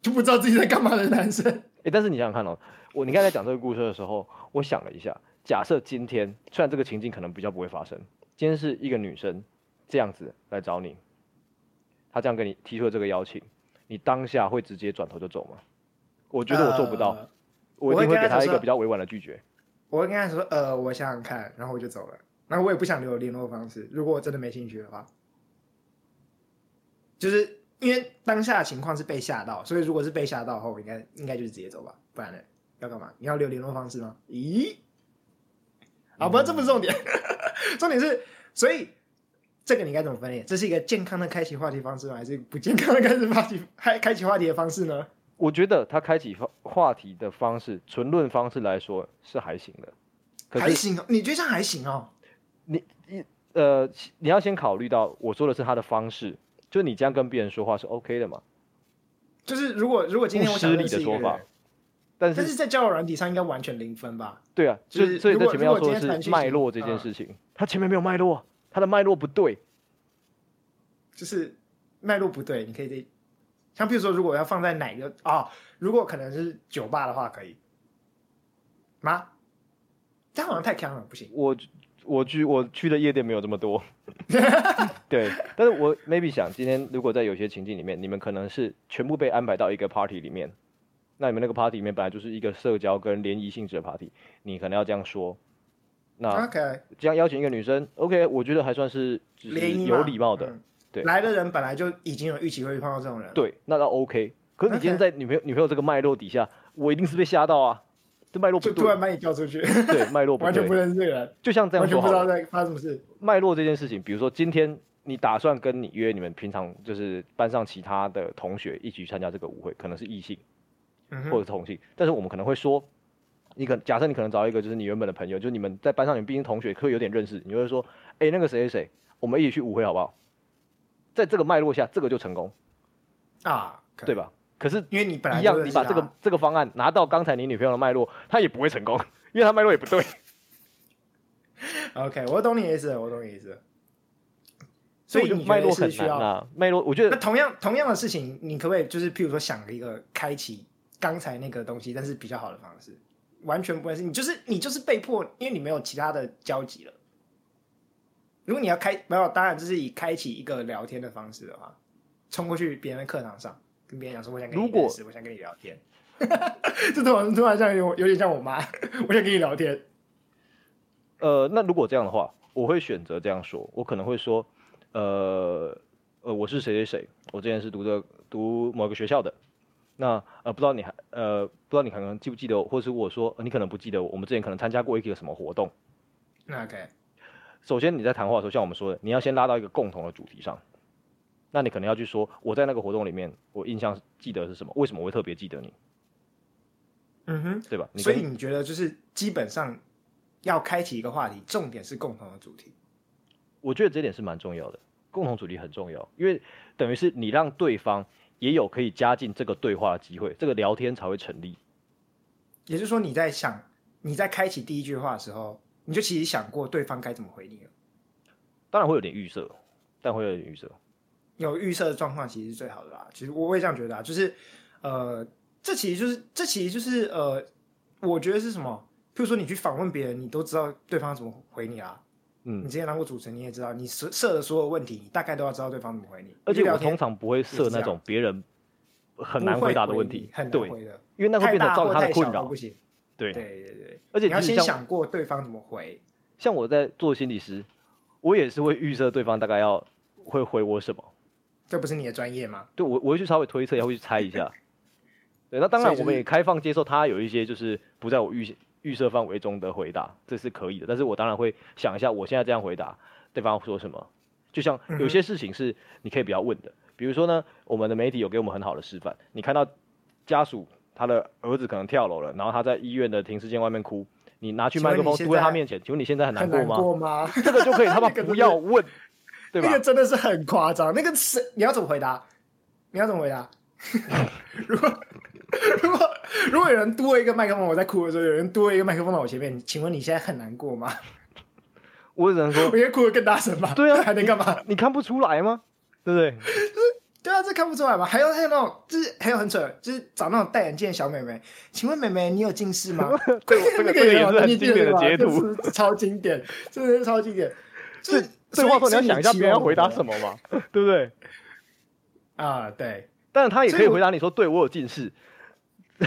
就不知道自己在干嘛的男生。哎、欸，但是你想想看哦，我你刚才在讲这个故事的时候，我想了一下，假设今天虽然这个情境可能比较不会发生，今天是一个女生这样子来找你，他这样跟你提出了这个邀请，你当下会直接转头就走吗？我觉得我做不到。呃我一定会给他一个比较委婉的拒绝。我会跟他说：“呃，我想想看，然后我就走了。然后我也不想留联络方式。如果我真的没兴趣的话，就是因为当下的情况是被吓到，所以如果是被吓到的话，我应该应该就是直接走吧。不然呢，要干嘛？你要留联络方式吗？咦？啊，不，这不是重点。重点是，所以这个你该怎么分裂？这是一个健康的开启话题方式吗？还是不健康的开始话题开开启话题的方式呢？”我觉得他开启话话题的方式，纯论方式来说是还行的，可是还行哦？你觉得这样还行哦？你你呃，你要先考虑到我说的是他的方式，就是你这样跟别人说话是 OK 的嘛？就是如果如果今天我想失礼的说法，但是但是在交友软体上应该完全零分吧？对啊，就是所以在前面要说的是脉络这件事情，嗯、他前面没有脉络，他的脉络不对，就是脉络不对，你可以。像比如说，如果要放在哪个啊、哦？如果可能是酒吧的话，可以吗？这样好像太强了，不行。我我去我去的夜店没有这么多，对。但是我 maybe 想，今天如果在有些情境里面，你们可能是全部被安排到一个 party 里面，那你们那个 party 里面本来就是一个社交跟联谊性质的 party，你可能要这样说。那 OK，这样邀请一个女生，OK，我觉得还算是有礼貌的。对，来的人本来就已经有预期会碰到这种人，对，那倒 OK。可是你今天在女朋友女朋友这个脉络底下，我一定是被吓到啊！这脉络不对，突然把你叫出去，对，脉络完全不认识这个人，就像这样，完全不知道在发生什么事。脉络这件事情，比如说今天你打算跟你约你们平常就是班上其他的同学一起去参加这个舞会，可能是异性，或者是同性，嗯、但是我们可能会说，你可假设你可能找一个就是你原本的朋友，就是你们在班上你们毕竟同学，可以有点认识，你会说，哎、欸，那个谁谁谁，我们一起去舞会好不好？在这个脉络下，这个就成功啊，对吧？可是因为你本来一样，你把这个这个方案拿到刚才你女朋友的脉络，她也不会成功，因为她脉络也不对。OK，我懂你意思，我懂你意思。所以你脉络很难啊，脉络我觉得那同样同样的事情，你可不可以就是譬如说想一个开启刚才那个东西，但是比较好的方式，完全不会是你就是你就是被迫，因为你没有其他的交集了。如果你要开没有，当然就是以开启一个聊天的方式的话，冲过去别人的课堂上，跟别人讲说我想跟你认识，果我想跟你聊天。这突然突然像有有点像我妈，我想跟你聊天。呃，那如果这样的话，我会选择这样说，我可能会说，呃呃，我是谁谁谁，我之前是读的读某个学校的，那呃不知道你还呃不知道你可能记不记得，或者是我说、呃、你可能不记得我，我们之前可能参加过一个什么活动。那 OK。首先你在谈话的时候，像我们说的，你要先拉到一个共同的主题上。那你可能要去说，我在那个活动里面，我印象记得是什么？为什么我会特别记得你？嗯哼，对吧？所以你觉得就是基本上要开启一个话题，重点是共同的主题。我觉得这点是蛮重要的，共同主题很重要，因为等于是你让对方也有可以加进这个对话的机会，这个聊天才会成立。也就是说，你在想你在开启第一句话的时候。你就其实想过对方该怎么回你了？当然会有点预设，但会有点预设。有预设的状况其实是最好的啦。其实我也这样觉得啊，就是呃，这其实就是这其实就是呃，我觉得是什么？譬如说你去访问别人，你都知道对方怎么回你啊。嗯，你之前当过主持人，你也知道，你设设的所有问题，你大概都要知道对方怎么回你。而且我通常不会设那种别人很难回答的问题，很难回的，因为那会变成造成他的困扰，不行。对对对对，而且你要先想过对方怎么回。像我在做心理师，我也是会预设对方大概要会回我什么。这不是你的专业吗？对，我我会去稍微推测，也会去猜一下。对，那当然我们也开放接受他有一些就是不在我预预设范围中的回答，这是可以的。但是我当然会想一下，我现在这样回答，对方说什么？就像有些事情是你可以不要问的，比如说呢，我们的媒体有给我们很好的示范，你看到家属。他的儿子可能跳楼了，然后他在医院的停尸间外面哭。你拿去麦克风堵在他面前，请问你现在很难过吗？过吗？这个就可以，他妈不要问，对吧？那个真的是很夸张。那个是你要怎么回答？你要怎么回答？如果 如果 如果有人多一个麦克风，我在哭的时候，有人多一个麦克风到我前面，请问你现在很难过吗？我只能说，我应该哭得更大声吧？对啊，还能干嘛你？你看不出来吗？对不对？对啊，这看不出来吧？还有还有那种，就是还有很蠢，就是找那种戴眼镜的小妹妹。请问妹妹，你有近视吗？对，这个这个也是很经典的截图，超经典，真的是超经典。这这话说你要想一下别人要回答什么嘛，对不对？啊，对。但是他也可以回答你说，对我有近视。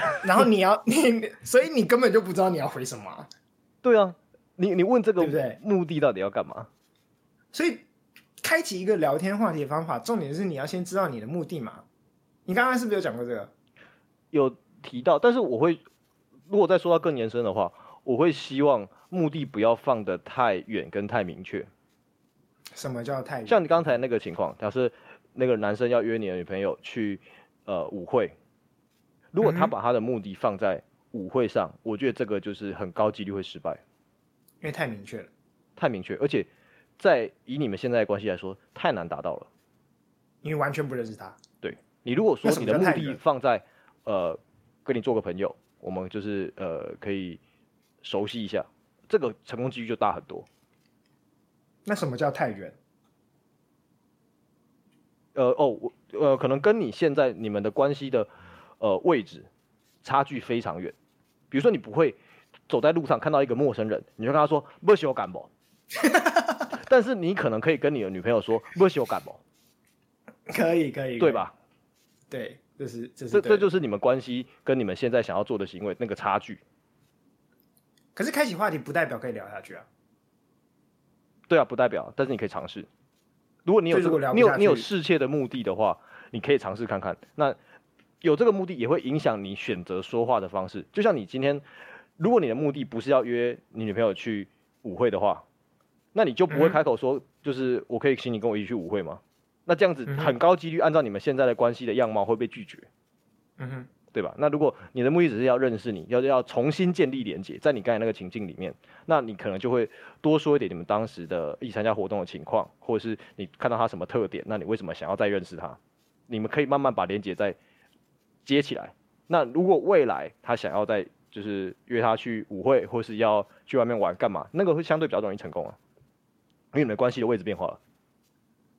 然后你要你，所以你根本就不知道你要回什么啊。对啊，你你问这个目的到底要干嘛？所以开启一个聊天话题的方法，重点是你要先知道你的目的嘛。你刚刚是不是有讲过这个？有提到，但是我会如果再说到更延伸的话，我会希望目的不要放得太远跟太明确。什么叫太远？像你刚才那个情况，假设那个男生要约你的女朋友去呃舞会。如果他把他的目的放在舞会上，嗯、我觉得这个就是很高几率会失败，因为太明确了，太明确，而且在以你们现在的关系来说，太难达到了，因为完全不认识他。对，你如果说你的目的放在呃跟你做个朋友，我们就是呃可以熟悉一下，这个成功几率就大很多。那什么叫太远？呃哦，我呃可能跟你现在你们的关系的。呃，位置差距非常远。比如说，你不会走在路上看到一个陌生人，你就跟他说“不喜我干不 ”，但是你可能可以跟你的女朋友说“不喜我干不 ”，可以可以，对吧？对，这是这是这这就是你们关系跟你们现在想要做的行为那个差距。可是开启话题不代表可以聊下去啊。对啊，不代表，但是你可以尝试。如果你有这个，你有你有适切的目的的话，你可以尝试看看。那。有这个目的也会影响你选择说话的方式。就像你今天，如果你的目的不是要约你女朋友去舞会的话，那你就不会开口说，就是我可以请你跟我一起去舞会吗？那这样子很高几率，按照你们现在的关系的样貌会被拒绝，嗯哼，对吧？那如果你的目的只是要认识你，要要重新建立连接，在你刚才那个情境里面，那你可能就会多说一点你们当时的一起参加活动的情况，或者是你看到他什么特点，那你为什么想要再认识他？你们可以慢慢把连接在。接起来。那如果未来他想要再就是约他去舞会，或是要去外面玩干嘛，那个会相对比较容易成功啊，因为你们关系的位置变化了。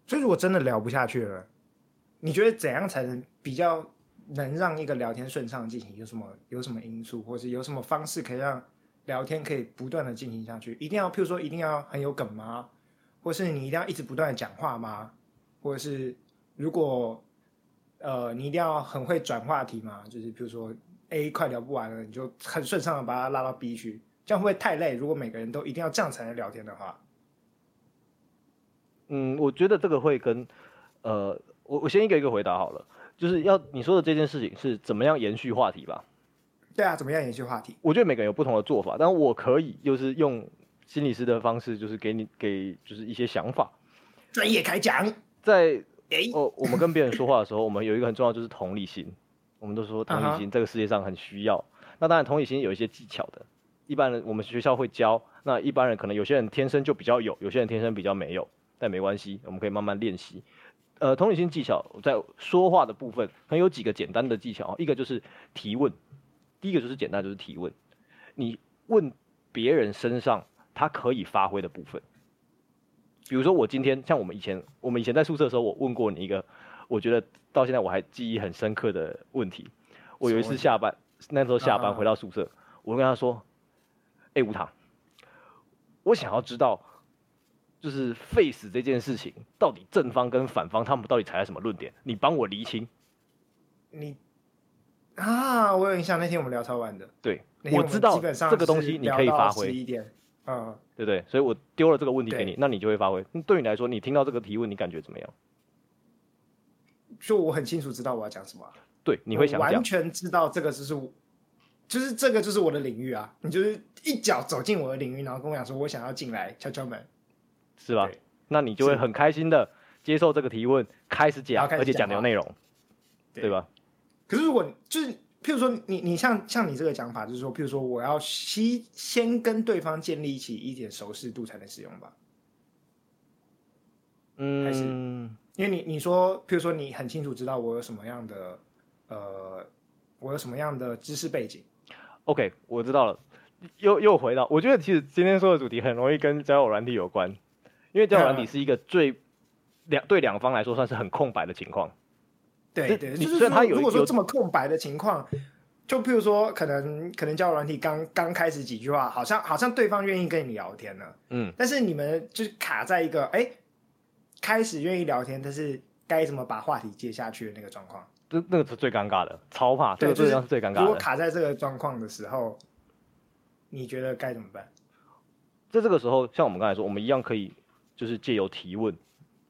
所以如果真的聊不下去了，你觉得怎样才能比较能让一个聊天顺畅进行？有什么有什么因素，或是有什么方式可以让聊天可以不断的进行下去？一定要譬如说一定要很有梗吗？或是你一定要一直不断的讲话吗？或者是如果？呃，你一定要很会转话题嘛，就是比如说 A 快聊不完了，你就很顺畅的把它拉到 B 去，这样会不会太累？如果每个人都一定要这样才能聊天的话，嗯，我觉得这个会跟呃，我我先一个一个回答好了，就是要你说的这件事情是怎么样延续话题吧？对啊，怎么样延续话题？我觉得每个人有不同的做法，但我可以就是用心理师的方式，就是给你给就是一些想法，专业开讲，在。哦，我们跟别人说话的时候，我们有一个很重要，就是同理心。我们都说同理心这个世界上很需要。Uh. 那当然，同理心有一些技巧的。一般人我们学校会教。那一般人可能有些人天生就比较有，有些人天生比较没有。但没关系，我们可以慢慢练习。呃，同理心技巧在说话的部分，很有几个简单的技巧。一个就是提问，第一个就是简单，就是提问。你问别人身上他可以发挥的部分。比如说，我今天像我们以前，我们以前在宿舍的时候，我问过你一个，我觉得到现在我还记忆很深刻的问题。我有一次下班，那时候下班回到宿舍，我跟他说：“哎，吴糖，我想要知道，就是 face 这件事情，到底正方跟反方他们到底踩了什么论点？你帮我厘清。”你啊，我有印象，那天我们聊超晚的。对，我知道这个东西你可以发挥。嗯，对不对？所以我丢了这个问题给你，那你就会发挥。对你来说，你听到这个提问，你感觉怎么样？就我很清楚知道我要讲什么。对，你会想完全知道这个就是，就是这个就是我的领域啊。你就是一脚走进我的领域，然后跟我讲说，我想要进来敲敲门，是吧？那你就会很开心的接受这个提问，开始讲，而且讲的有内容，对吧？可是如果就是。譬如说，你你像像你这个讲法，就是说，譬如说，我要先先跟对方建立起一点熟识度才能使用吧？嗯，还是因为你你说，譬如说，你很清楚知道我有什么样的呃我有什么样的知识背景。OK，我知道了。又又回到，我觉得其实今天说的主题很容易跟交友软体有关，因为交友软体是一个最两、嗯、对两方来说算是很空白的情况。对对，就是说，如果说这么空白的情况，就譬如说，可能可能交友软体刚刚开始几句话，好像好像对方愿意跟你聊天了，嗯，但是你们就是卡在一个哎，开始愿意聊天，但是该怎么把话题接下去的那个状况，这那个是最尴尬的，超怕，对，这个是最尴尬的。如果卡在这个状况的时候。你觉得该怎么办？在这个时候，像我们刚才说，我们一样可以就是借由提问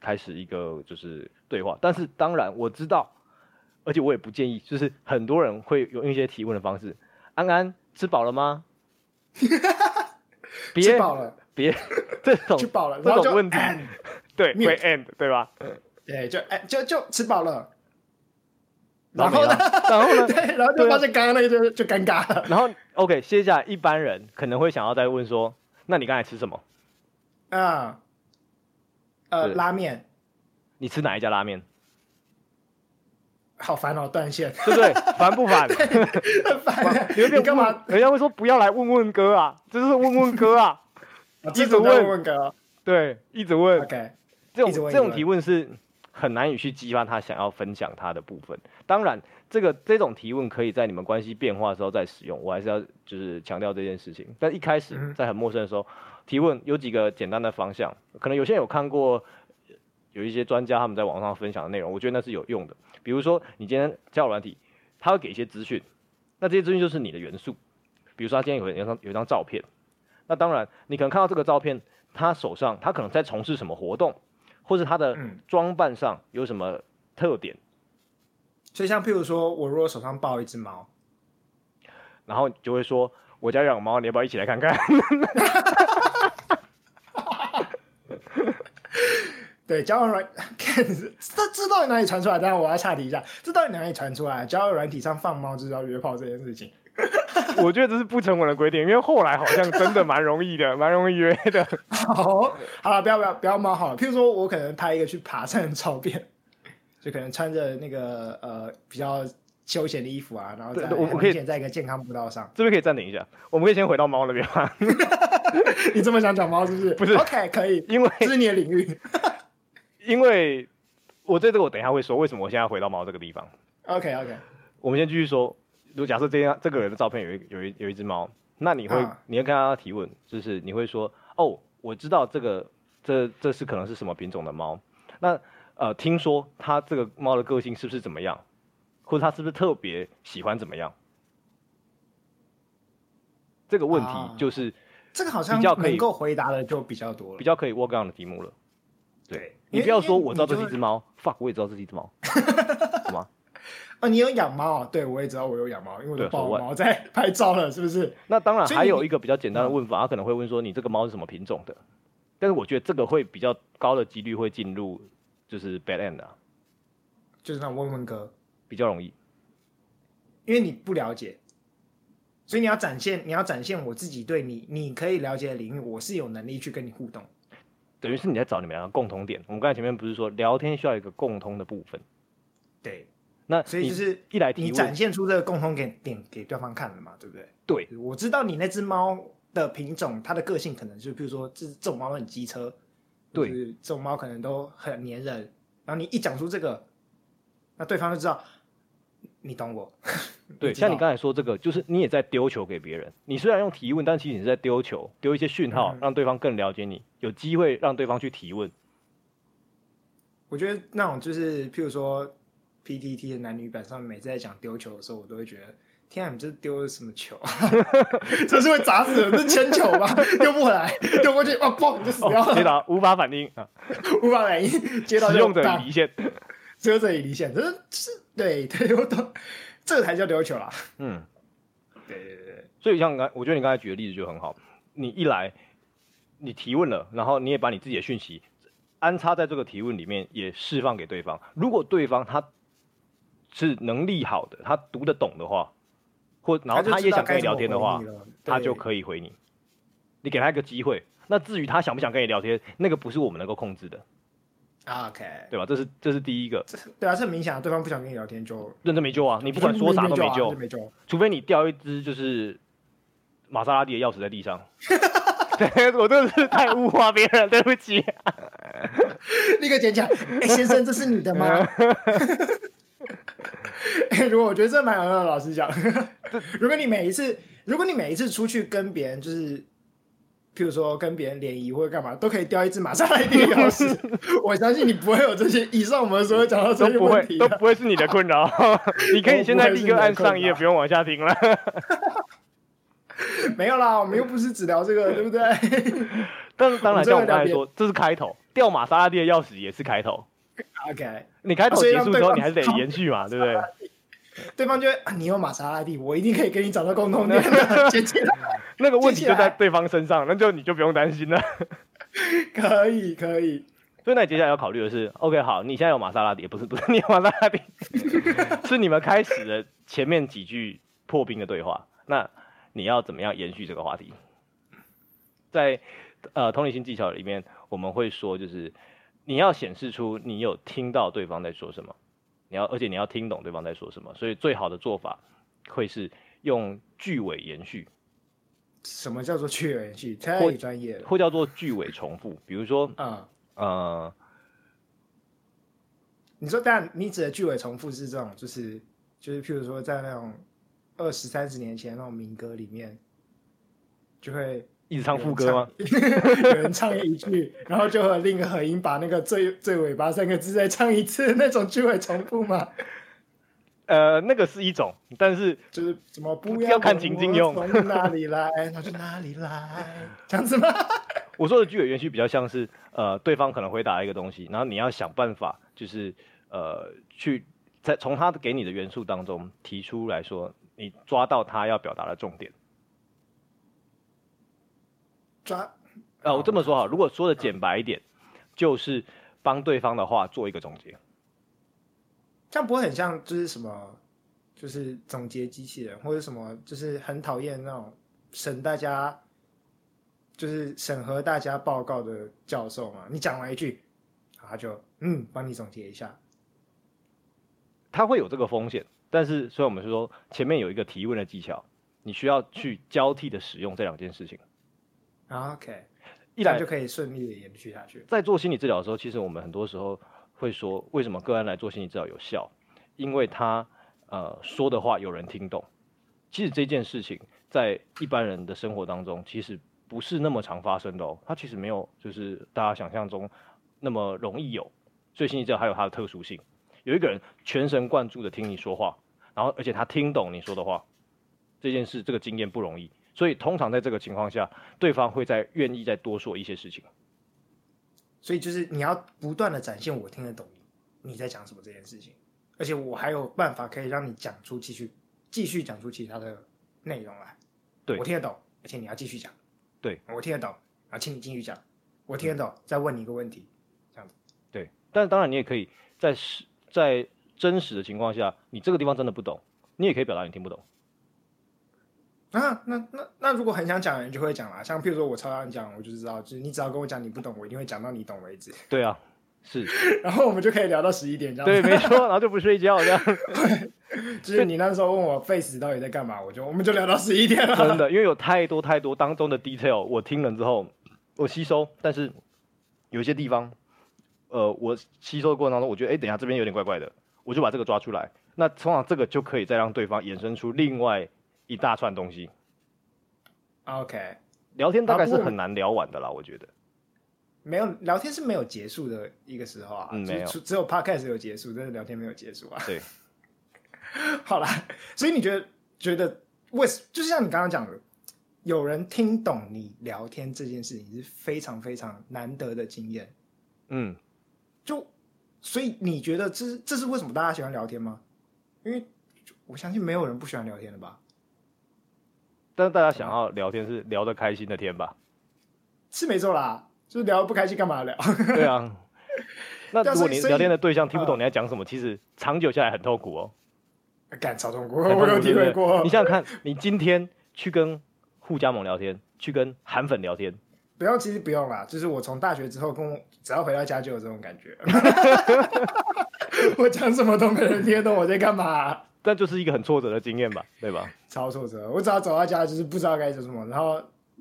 开始一个就是对话。但是当然我知道，而且我也不建议，就是很多人会用一些提问的方式。安安吃饱了吗？别 吃饱了，别这种 吃饱了这种问题，对会 end 对吧？对，就哎就就吃饱了。然后呢？然后呢？对，然后就发现刚刚那个就就尴尬了。然后 OK，接下来一般人可能会想要再问说：“那你刚才吃什么？”啊，呃，拉面。你吃哪一家拉面？好烦哦，断线，对不对？烦不烦？很烦。你干嘛？人家会说不要来问问哥啊，这是问问哥啊，一直问问哥。对，一直问。OK，这种这种提问是。很难以去激发他想要分享他的部分。当然，这个这种提问可以在你们关系变化的时候再使用。我还是要就是强调这件事情。但一开始在很陌生的时候提问，有几个简单的方向。可能有些人有看过，有一些专家他们在网上分享的内容，我觉得那是有用的。比如说，你今天交友软体，他会给一些资讯，那这些资讯就是你的元素。比如说，他今天有有张有一张照片，那当然你可能看到这个照片，他手上他可能在从事什么活动。或是他的装扮上有什么特点？所以像譬如说，我如果手上抱一只猫，然后就会说，我家养猫，你要不要一起来看看？对，交友软 体，这这到底哪里传出来？当然我要岔题一下，这到底哪里传出来？交友软体上放猫就是要约炮这件事情。我觉得这是不成文的规定，因为后来好像真的蛮容易的，蛮容易约的。好，好了，不要不要不要猫好了。譬如说我可能拍一个去爬山的照片，就可能穿着那个呃比较休闲的衣服啊，然后在我们可以在一个健康步道上。这边可以暂停一下，我们可以先回到猫那边吗？你这么想讲猫是不是？不是，OK，可以，因为这是你的领域。因为我对这个我等一下会说，为什么我现在回到猫这个地方？OK OK，我们先继续说。如果假设这样，这个人的照片有一有一有一只猫，那你会、啊、你会跟他提问，就是你会说，哦，我知道这个这这是可能是什么品种的猫，那呃，听说它这个猫的个性是不是怎么样，或者它是不是特别喜欢怎么样？这个问题就是、啊、这个好像比较能够回答的就比较多了，比较可以 work on 的题目了。对，你不要说我知道这是一只猫，fuck，我也知道这是一只猫，好吗？啊，你有养猫啊？对，我也知道我有养猫，因为我有抱猫在拍照了，是不是？那当然还有一个比较简单的问法，他可能会问说：“你这个猫是什么品种的？”但是我觉得这个会比较高的几率会进入就是 bad end 啊，就是那种问问哥比较容易，因为你不了解，所以你要展现你要展现我自己对你你可以了解的领域，我是有能力去跟你互动，等于是你在找你们两个共同点。我们刚才前面不是说聊天需要一个共通的部分，对。那所以就是一来你展现出这个共同点点给对方看了嘛，对不对？对，我知道你那只猫的品种，它的个性可能就比如说这这种猫很机车，对，就是、这种猫可能都很黏人。然后你一讲出这个，那对方就知道你懂我。对，像你刚才说这个，就是你也在丢球给别人。你虽然用提问，但其实你是在丢球，丢一些讯号，嗯、让对方更了解你，有机会让对方去提问。我觉得那种就是譬如说。PTT 的男女版上面，每次在讲丢球的时候，我都会觉得，天啊，你这丢的什么球？这是会砸死人，这是铅球吧？丢不回来，丢过去，哇，嘣，就死掉了。接到无法反应啊，无法反应，接到使用者已离线，使用者已离线，这是是，对对，我懂，这才叫丢球啦。嗯，对对对，所以像刚，我觉得你刚才举的例子就很好，你一来，你提问了，然后你也把你自己的讯息安插在这个提问里面，也释放给对方。如果对方他是能力好的，他读得懂的话，或然后他也想跟你聊天的话，他就可以回你。你给他一个机会。那至于他想不想跟你聊天，那个不是我们能够控制的。OK，对吧？这是这是第一个。对啊，这很明显啊，对方不想跟你聊天就认真没救啊！你不管说啥都没救，没救，除非你掉一只就是玛莎拉蒂的钥匙在地上。对，我真的是太物化别人，对不起。立刻捡起来，哎，先生，这是你的吗？哎，如果我觉得这蛮有用的，老实讲，如果你每一次，如果你每一次出去跟别人，就是，譬如说跟别人联谊或者干嘛，都可以掉一只玛莎拉蒂的钥匙，我相信你不会有这些。以上我们所有讲到这些问题，都不会是你的困扰。你可以现在立刻按上页，不用往下听了。没有啦，我们又不是只聊这个，对不对？但是当然，像我刚才说，这是开头，掉玛莎拉蒂的钥匙也是开头。OK，你开头结束之后，你还是得延续嘛，对不对？对方就会啊，你有玛莎拉蒂，我一定可以跟你找到共同点。那个问题就在对方身上，那就你就不用担心了。可以，可以。所以那你接下来要考虑的是，OK，好，你现在有玛莎拉蒂，不是不是，你有玛莎拉蒂，是你们开始的前面几句破冰的对话，那。你要怎么样延续这个话题？在呃同理心技巧里面，我们会说，就是你要显示出你有听到对方在说什么，你要而且你要听懂对方在说什么。所以最好的做法会是用句尾延续。什么叫做句尾延续？太专业了。或叫做句尾重复。比如说，嗯呃，你说，但你指的句尾重复是这种，就是就是譬如说在那种。二十三十年前那种民歌里面，就会一直唱副歌吗？有人唱一句，然后就和另一个合音把那个最最尾巴三个字再唱一次，那种句尾重复吗？呃，那个是一种，但是就是怎么不要看情境用，从哪里来，那就哪里来，这样子吗？我说的句尾延续比较像是，呃，对方可能回答一个东西，然后你要想办法，就是呃，去在从他给你的元素当中提出来说。你抓到他要表达的重点，抓，呃，我这么说哈，如果说的简白一点，就是帮对方的话做一个总结，这样不会很像就是什么，就是总结机器人或者什么，就是很讨厌那种审大家，就是审核大家报告的教授嘛？你讲完一句，他就嗯，帮你总结一下，他会有这个风险。但是，所以我们是说，前面有一个提问的技巧，你需要去交替的使用这两件事情。OK，一来就可以顺利的延续下去。在做心理治疗的时候，其实我们很多时候会说，为什么个案来做心理治疗有效？因为他呃说的话有人听懂。其实这件事情在一般人的生活当中，其实不是那么常发生的哦。它其实没有就是大家想象中那么容易有。所以心理治疗还有它的特殊性。有一个人全神贯注的听你说话，然后而且他听懂你说的话，这件事这个经验不容易，所以通常在这个情况下，对方会再愿意再多说一些事情。所以就是你要不断的展现我听得懂你你在讲什么这件事情，而且我还有办法可以让你讲出继续继续讲出其他的内容来。对，我听得懂，而且你要继续讲。对，我听得懂，啊，请你继续讲。我听得懂，再问你一个问题，这样子。对，但是当然你也可以在在真实的情况下，你这个地方真的不懂，你也可以表达你听不懂。啊，那那那如果很想讲的人就会讲啦，像譬如说我超想讲，我就知道，就是你只要跟我讲你不懂，我一定会讲到你懂为止。对啊，是。然后我们就可以聊到十一点这样。对，没错，然后就不睡觉这样。就是你那时候问我 Face 到底在干嘛，我就我们就聊到十一点了。真的，因为有太多太多当中的 detail，我听了之后我吸收，但是有些地方。呃，我吸收的过程当中，我觉得，哎、欸，等一下这边有点怪怪的，我就把这个抓出来。那通常这个就可以再让对方衍生出另外一大串东西。OK，聊天大概是很难聊完的啦，我觉得。没有聊天是没有结束的一个时候啊，嗯，没有，只有 Podcast 有结束，但是聊天没有结束啊。对。好啦，所以你觉得觉得为什就是像你刚刚讲的，有人听懂你聊天这件事情是非常非常难得的经验。嗯。就，所以你觉得这是这是为什么大家喜欢聊天吗？因为我相信没有人不喜欢聊天的吧。但是大家想要聊天是聊得开心的天吧？是没错啦，就是聊得不开心干嘛聊？对啊。那如果你聊天的对象听不懂你在讲什么，其实长久下来很痛苦哦。干超痛苦，我有体会过。你想想看，你今天去跟护家盟聊天，去跟韩粉聊天，不用，其实不用啦。就是我从大学之后，跟我只要回到家就有这种感觉。我讲什么都没人听懂我在干嘛、啊。但就是一个很挫折的经验吧，对吧？超挫折。我只要走到家，就是不知道该做什么，然后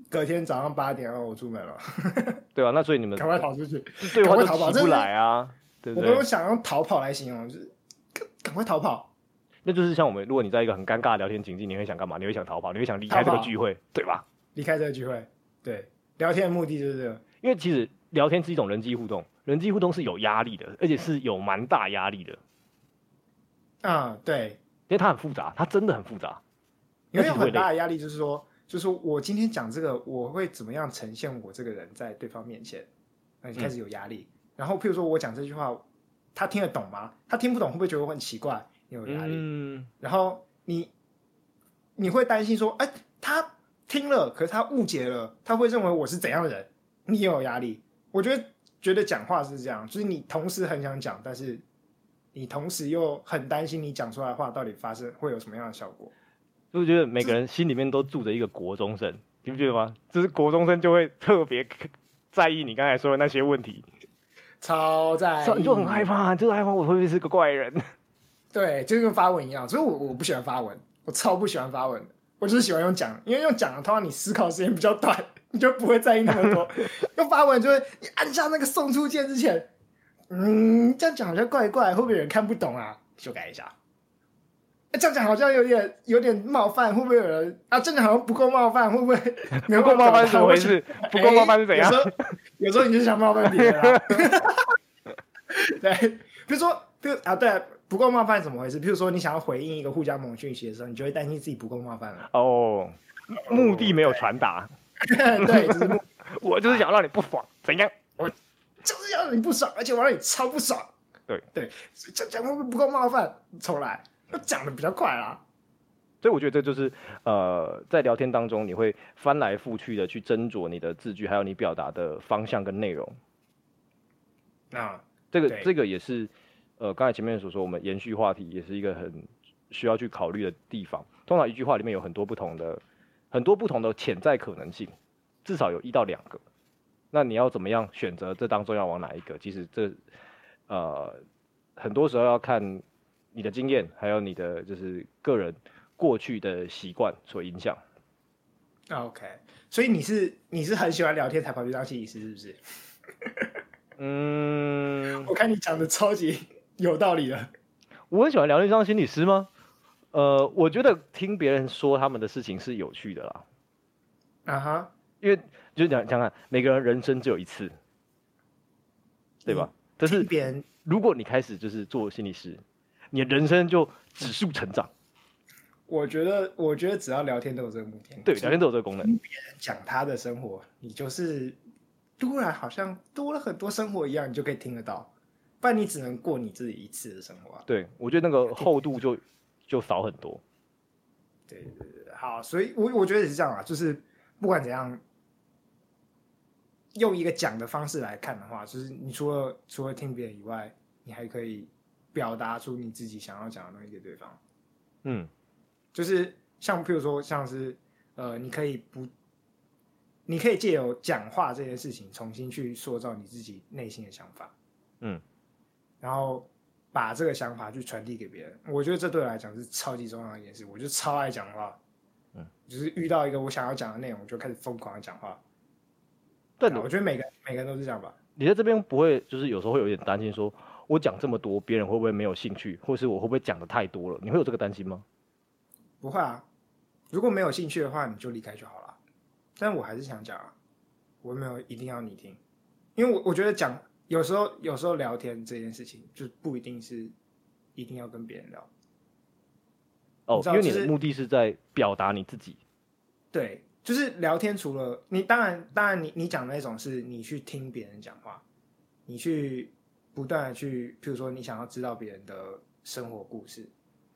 隔天早上八点，然后我出门了。对啊，那所以你们赶快跑出去，赶快逃跑，起不来啊！对不对？我想用逃跑来形容，就是赶快逃跑。那就是像我们，如果你在一个很尴尬的聊天情境，你会想干嘛？你会想逃跑，你会想离开这个聚会，跑对吧？离开这个聚会，对。聊天的目的就是这个，因为其实聊天是一种人际互动，人际互动是有压力的，而且是有蛮大压力的。嗯，对，因为它很复杂，它真的很复杂。因为有很大的压力，就是说，就是说我今天讲这个，我会怎么样呈现我这个人在对方面前？那你开始有压力。嗯、然后，譬如说我讲这句话，他听得懂吗？他听不懂，会不会觉得我很奇怪？你有压力。嗯。然后你你会担心说，哎，他。听了，可是他误解了，他会认为我是怎样的人，你也有压力。我觉得觉得讲话是这样，就是你同时很想讲，但是你同时又很担心你讲出来的话到底发生会有什么样的效果。就觉得每个人心里面都住着一个国中生，你不觉得吗？就是国中生就会特别在意你刚才说的那些问题，超在意，你就很害怕，就是害怕我会不会是个怪人。对，就跟发文一样，所以我我不喜欢发文，我超不喜欢发文。我就是喜欢用讲，因为用讲的通常你思考时间比较短，你就不会在意那么多。用发文就是你按下那个送出键之前，嗯，这样讲好像怪怪，会不会有人看不懂啊？修改一下。这样讲好像有点有点冒犯，会不会有人啊？这样好像不够冒犯，会不会？不够冒犯是怎么回事？不够冒犯是怎样？有时候有时候你就想冒犯别人啊。对，比如说，比如啊，对。不够冒犯怎么回事？譬如说，你想要回应一个互加盟讯息的时候，你就会担心自己不够冒犯了。哦，目的没有传达。对，就是、我就是想让你不爽，怎样？我就是要让你不爽，而且我让你超不爽。对对，讲讲会不会不够冒犯？重来，我讲的比较快啦。所以我觉得这就是呃，在聊天当中，你会翻来覆去的去斟酌你的字句，还有你表达的方向跟内容。那这个这个也是。呃，刚才前面所说，我们延续话题也是一个很需要去考虑的地方。通常一句话里面有很多不同的、很多不同的潜在可能性，至少有一到两个。那你要怎么样选择这当中要往哪一个？其实这呃，很多时候要看你的经验，还有你的就是个人过去的习惯所影响。OK，所以你是你是很喜欢聊天才跑去当心理师，是不是？嗯，我看你讲的超级。有道理的，我很喜欢聊天当心理师吗？呃，我觉得听别人说他们的事情是有趣的啦。啊哈、uh，huh. 因为就讲讲看，每个人人生只有一次，对吧？但是别人，如果你开始就是做心理师，你的人生就指数成长。我觉得，我觉得只要聊天都有这个目的，对，聊天都有这个功能。别人讲他的生活，你就是突然好像多了很多生活一样，你就可以听得到。不然你只能过你自己一次的生活啊。对，我觉得那个厚度就就少很多。对对对，好，所以我我觉得也是这样啊，就是不管怎样，用一个讲的方式来看的话，就是你除了除了听别人以外，你还可以表达出你自己想要讲的东西给对方。嗯，就是像譬如说，像是呃，你可以不，你可以借由讲话这件事情，重新去塑造你自己内心的想法。嗯。然后把这个想法去传递给别人，我觉得这对我来讲是超级重要的一件事。我就超爱讲话，嗯，就是遇到一个我想要讲的内容，我就开始疯狂的讲话。对，我觉得每个每个人都是这样吧。你在这边不会就是有时候会有点担心，说我讲这么多，别人会不会没有兴趣，或是我会不会讲的太多了？你会有这个担心吗？不会啊，如果没有兴趣的话，你就离开就好了。但我还是想讲啊，我没有一定要你听，因为我我觉得讲。有时候，有时候聊天这件事情就不一定是一定要跟别人聊。哦，因为你的目的是在表达你自己。对，就是聊天，除了你，当然，当然你，你你讲的那种是你去听别人讲话，你去不断的去，譬如说你想要知道别人的生活故事，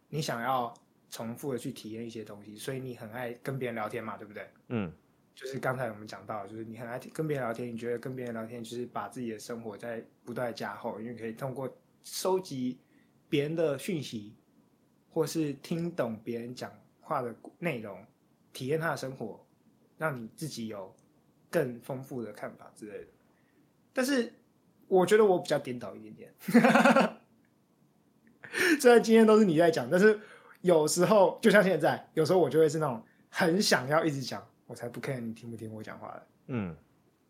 你想要重复的去体验一些东西，所以你很爱跟别人聊天嘛，对不对？嗯。就是刚才我们讲到，就是你很爱跟别人聊天，你觉得跟别人聊天就是把自己的生活在不断加厚，因为可以通过收集别人的讯息，或是听懂别人讲话的内容，体验他的生活，让你自己有更丰富的看法之类的。但是我觉得我比较颠倒一点点。虽然今天都是你在讲，但是有时候就像现在，有时候我就会是那种很想要一直讲，我才不 care 你听不听我讲话的。嗯，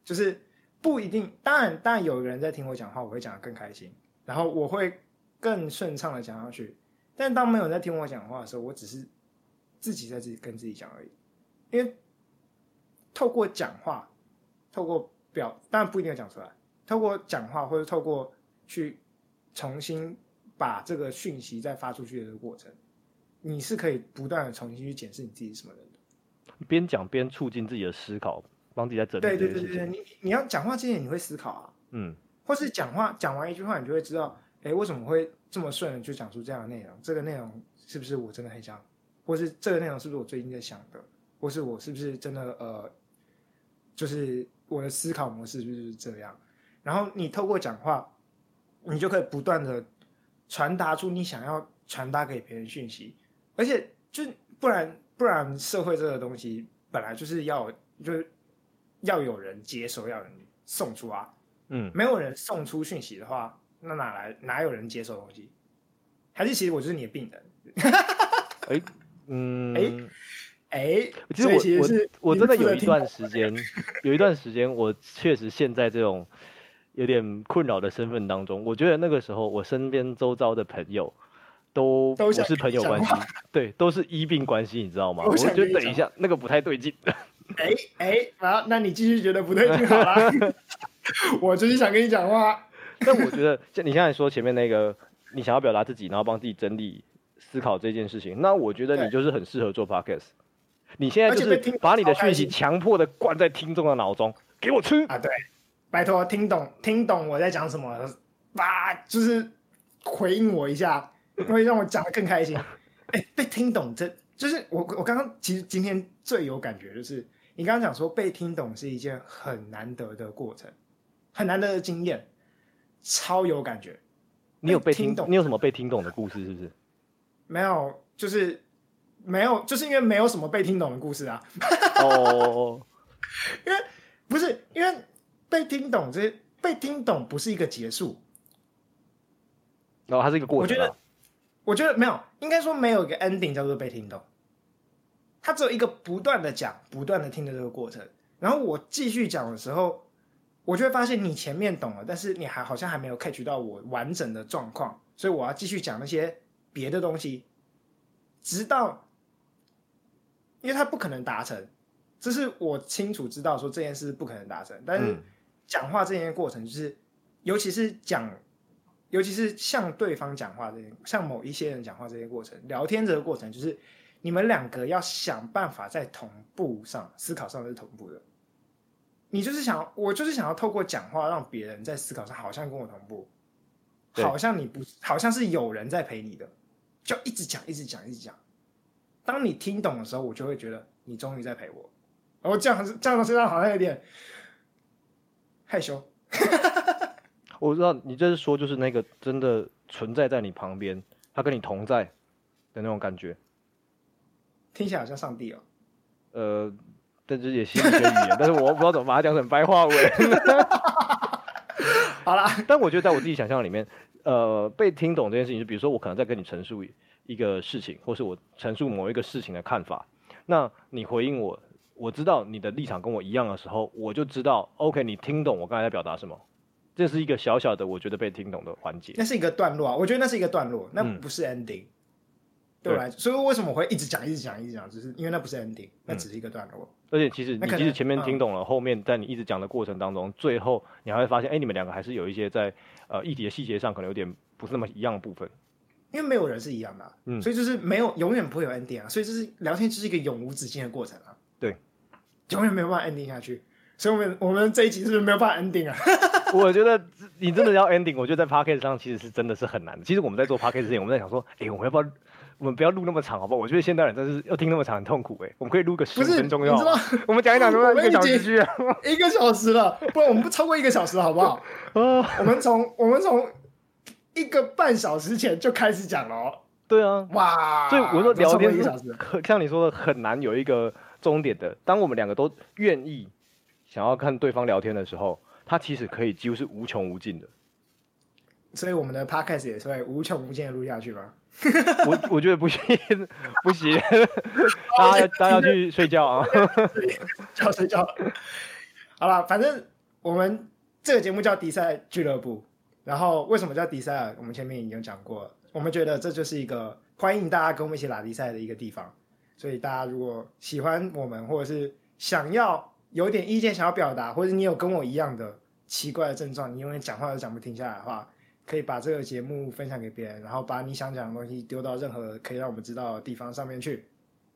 就是不一定，当然当然有人在听我讲话，我会讲得更开心，然后我会更顺畅的讲下去。但当没有人在听我讲话的时候，我只是自己在自己跟自己讲而已。因为透过讲话，透过表，当然不一定要讲出来。透过讲话或者透过去重新。把这个讯息再发出去的这个过程，你是可以不断的重新去检视你自己是什么人的。边讲边促进自己的思考，帮自己在整理。对对对对，你你要讲话之前你会思考啊，嗯，或是讲话讲完一句话，你就会知道，哎，为什么会这么顺的就讲出这样的内容？这个内容是不是我真的很想，或是这个内容是不是我最近在想的，或是我是不是真的呃，就是我的思考模式就是这样？然后你透过讲话，你就可以不断的。传达出你想要传达给别人讯息，而且就不然不然，社会这个东西本来就是要就是要有人接收，要有人送出啊。嗯，没有人送出讯息的话，那哪来哪有人接收东西？还是其实我就是你的病人？哎、欸，嗯，哎欸、其实我我我真的有一段时间，有一段时间我确实陷在这种。有点困扰的身份当中，我觉得那个时候我身边周遭的朋友都不是朋友关系，对，都是医病关系，你知道吗？我，我觉得等一下那个不太对劲。哎哎，好，那你继续觉得不对劲好了。我就是想跟你讲话。但我觉得像你现在说前面那个，你想要表达自己，然后帮自己整理思考这件事情，那我觉得你就是很适合做 podcast。你现在就是把你的讯息强迫的灌在听众的脑中，给我吃啊！对。拜托，听懂听懂我在讲什么，吧，就是回应我一下，会让我讲的更开心。哎、欸，被听懂，这就是我我刚刚其实今天最有感觉，就是你刚刚讲说被听懂是一件很难得的过程，很难得的经验，超有感觉。你有被听懂？你有什么被听懂的故事？是不是？没有，就是没有，就是因为没有什么被听懂的故事啊。哦，因为不是因为。被听懂，这被听懂不是一个结束，然后、哦、它是一个过程。我觉得，我觉得没有，应该说没有一个 ending 叫做被听懂，它只有一个不断的讲、不断的听的这个过程。然后我继续讲的时候，我就会发现你前面懂了，但是你还好像还没有 catch 到我完整的状况，所以我要继续讲那些别的东西，直到，因为他不可能达成，这是我清楚知道说这件事不可能达成，但是。嗯讲话这件过程，就是，尤其是讲，尤其是向对方讲话这件，向某一些人讲话这些过程，聊天这个过程，就是你们两个要想办法在同步上思考上是同步的。你就是想，我就是想要透过讲话让别人在思考上好像跟我同步，好像你不，好像是有人在陪你的，就一直讲，一直讲，一直讲。当你听懂的时候，我就会觉得你终于在陪我。然后这样这样的身上好像有点。害羞，我知道你这是说，就是那个真的存在在你旁边，他跟你同在的那种感觉，听起来好像上帝哦。呃，但是也心理学语言，但是我不知道怎么把它讲成白话文。好啦，但我觉得在我自己想象里面，呃，被听懂这件事情，就比如说我可能在跟你陈述一个事情，或是我陈述某一个事情的看法，那你回应我。我知道你的立场跟我一样的时候，我就知道，OK，你听懂我刚才在表达什么。这是一个小小的，我觉得被听懂的环节。那是一个段落啊，我觉得那是一个段落，那不是 ending，、嗯、对吧？所以为什么我会一直讲、一直讲、一直讲，只是因为那不是 ending，那只是一个段落。而且其实你其实前面听懂了，后面在你一直讲的过程当中，最后你还会发现，哎，你们两个还是有一些在呃议题的细节上可能有点不是那么一样的部分。因为没有人是一样的、啊，嗯，所以就是没有永远不会有 ending 啊，所以就是聊天就是一个永无止境的过程啊。对。永远没有办法 ending 下去，所以我们我们这一集是不是没有办法 ending 啊？我觉得你真的要 ending，我觉得在 podcast 上其实是真的是很难的。其实我们在做 podcast 之前，我们在想说，哎、欸，我们要不要我们不要录那么长，好不好？我觉得现代人真是要听那么长很痛苦、欸，哎，我们可以录个十五分钟，要吗？我们讲一讲，什么一个小时？一个小时了，不然我们不超过一个小时，好不好？啊，我们从我们从一个半小时前就开始讲了哦。对啊，哇！所以我说聊天一个小时，像你说的很难有一个。终点的，当我们两个都愿意想要看对方聊天的时候，他其实可以几乎是无穷无尽的。所以我们的 podcast 也是会无穷无尽的录下去吗？我我觉得不行，不行，大家大家要去睡觉啊，要睡觉。好了，反正我们这个节目叫迪赛俱乐部。然后为什么叫迪赛尔？我们前面已经讲过。我们觉得这就是一个欢迎大家跟我们一起打迪赛的一个地方。所以大家如果喜欢我们，或者是想要有点意见想要表达，或者你有跟我一样的奇怪的症状，你永远讲话都讲不停下来的话，可以把这个节目分享给别人，然后把你想讲的东西丢到任何可以让我们知道的地方上面去。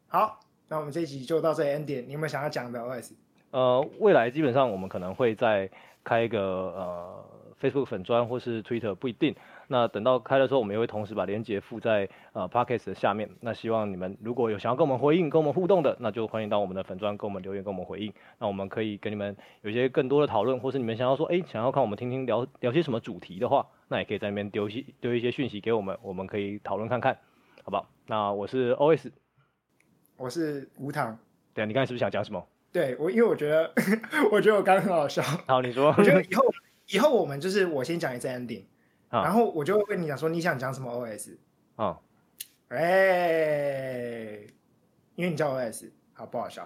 好，那我们这一集就到这里 end 点。你有没有想要讲的 OS？呃，未来基本上我们可能会再开一个呃。Facebook 粉砖或是 Twitter 不一定，那等到开的时候，我们也会同时把链接附在呃 Podcast 的下面。那希望你们如果有想要跟我们回应、跟我们互动的，那就欢迎到我们的粉砖跟我们留言、跟我们回应。那我们可以跟你们有一些更多的讨论，或是你们想要说，哎，想要看我们听听聊聊些什么主题的话，那也可以在那边丢一些丢一些讯息给我们，我们可以讨论看看，好不好？那我是 OS，我是吴糖。对啊，你刚才是不是想讲什么？对我，因为我觉得 我觉得我刚刚很好笑。好，你说。我觉得以后。以后我们就是我先讲一次 ending，、啊、然后我就会跟你讲说你想讲什么 OS，啊，哎、欸，因为你叫 OS，好不好笑？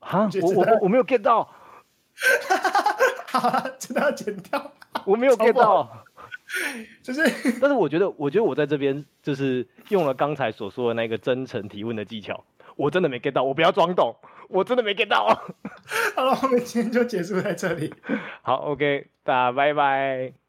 啊，我我我没有 get 到，好，真的要剪掉，我没有 get 到，就是，但是我觉得，我觉得我在这边就是用了刚才所说的那个真诚提问的技巧，我真的没 get 到，我不要装懂。我真的没 get 到。好了，我们今天就结束在这里。好，OK，大家拜拜。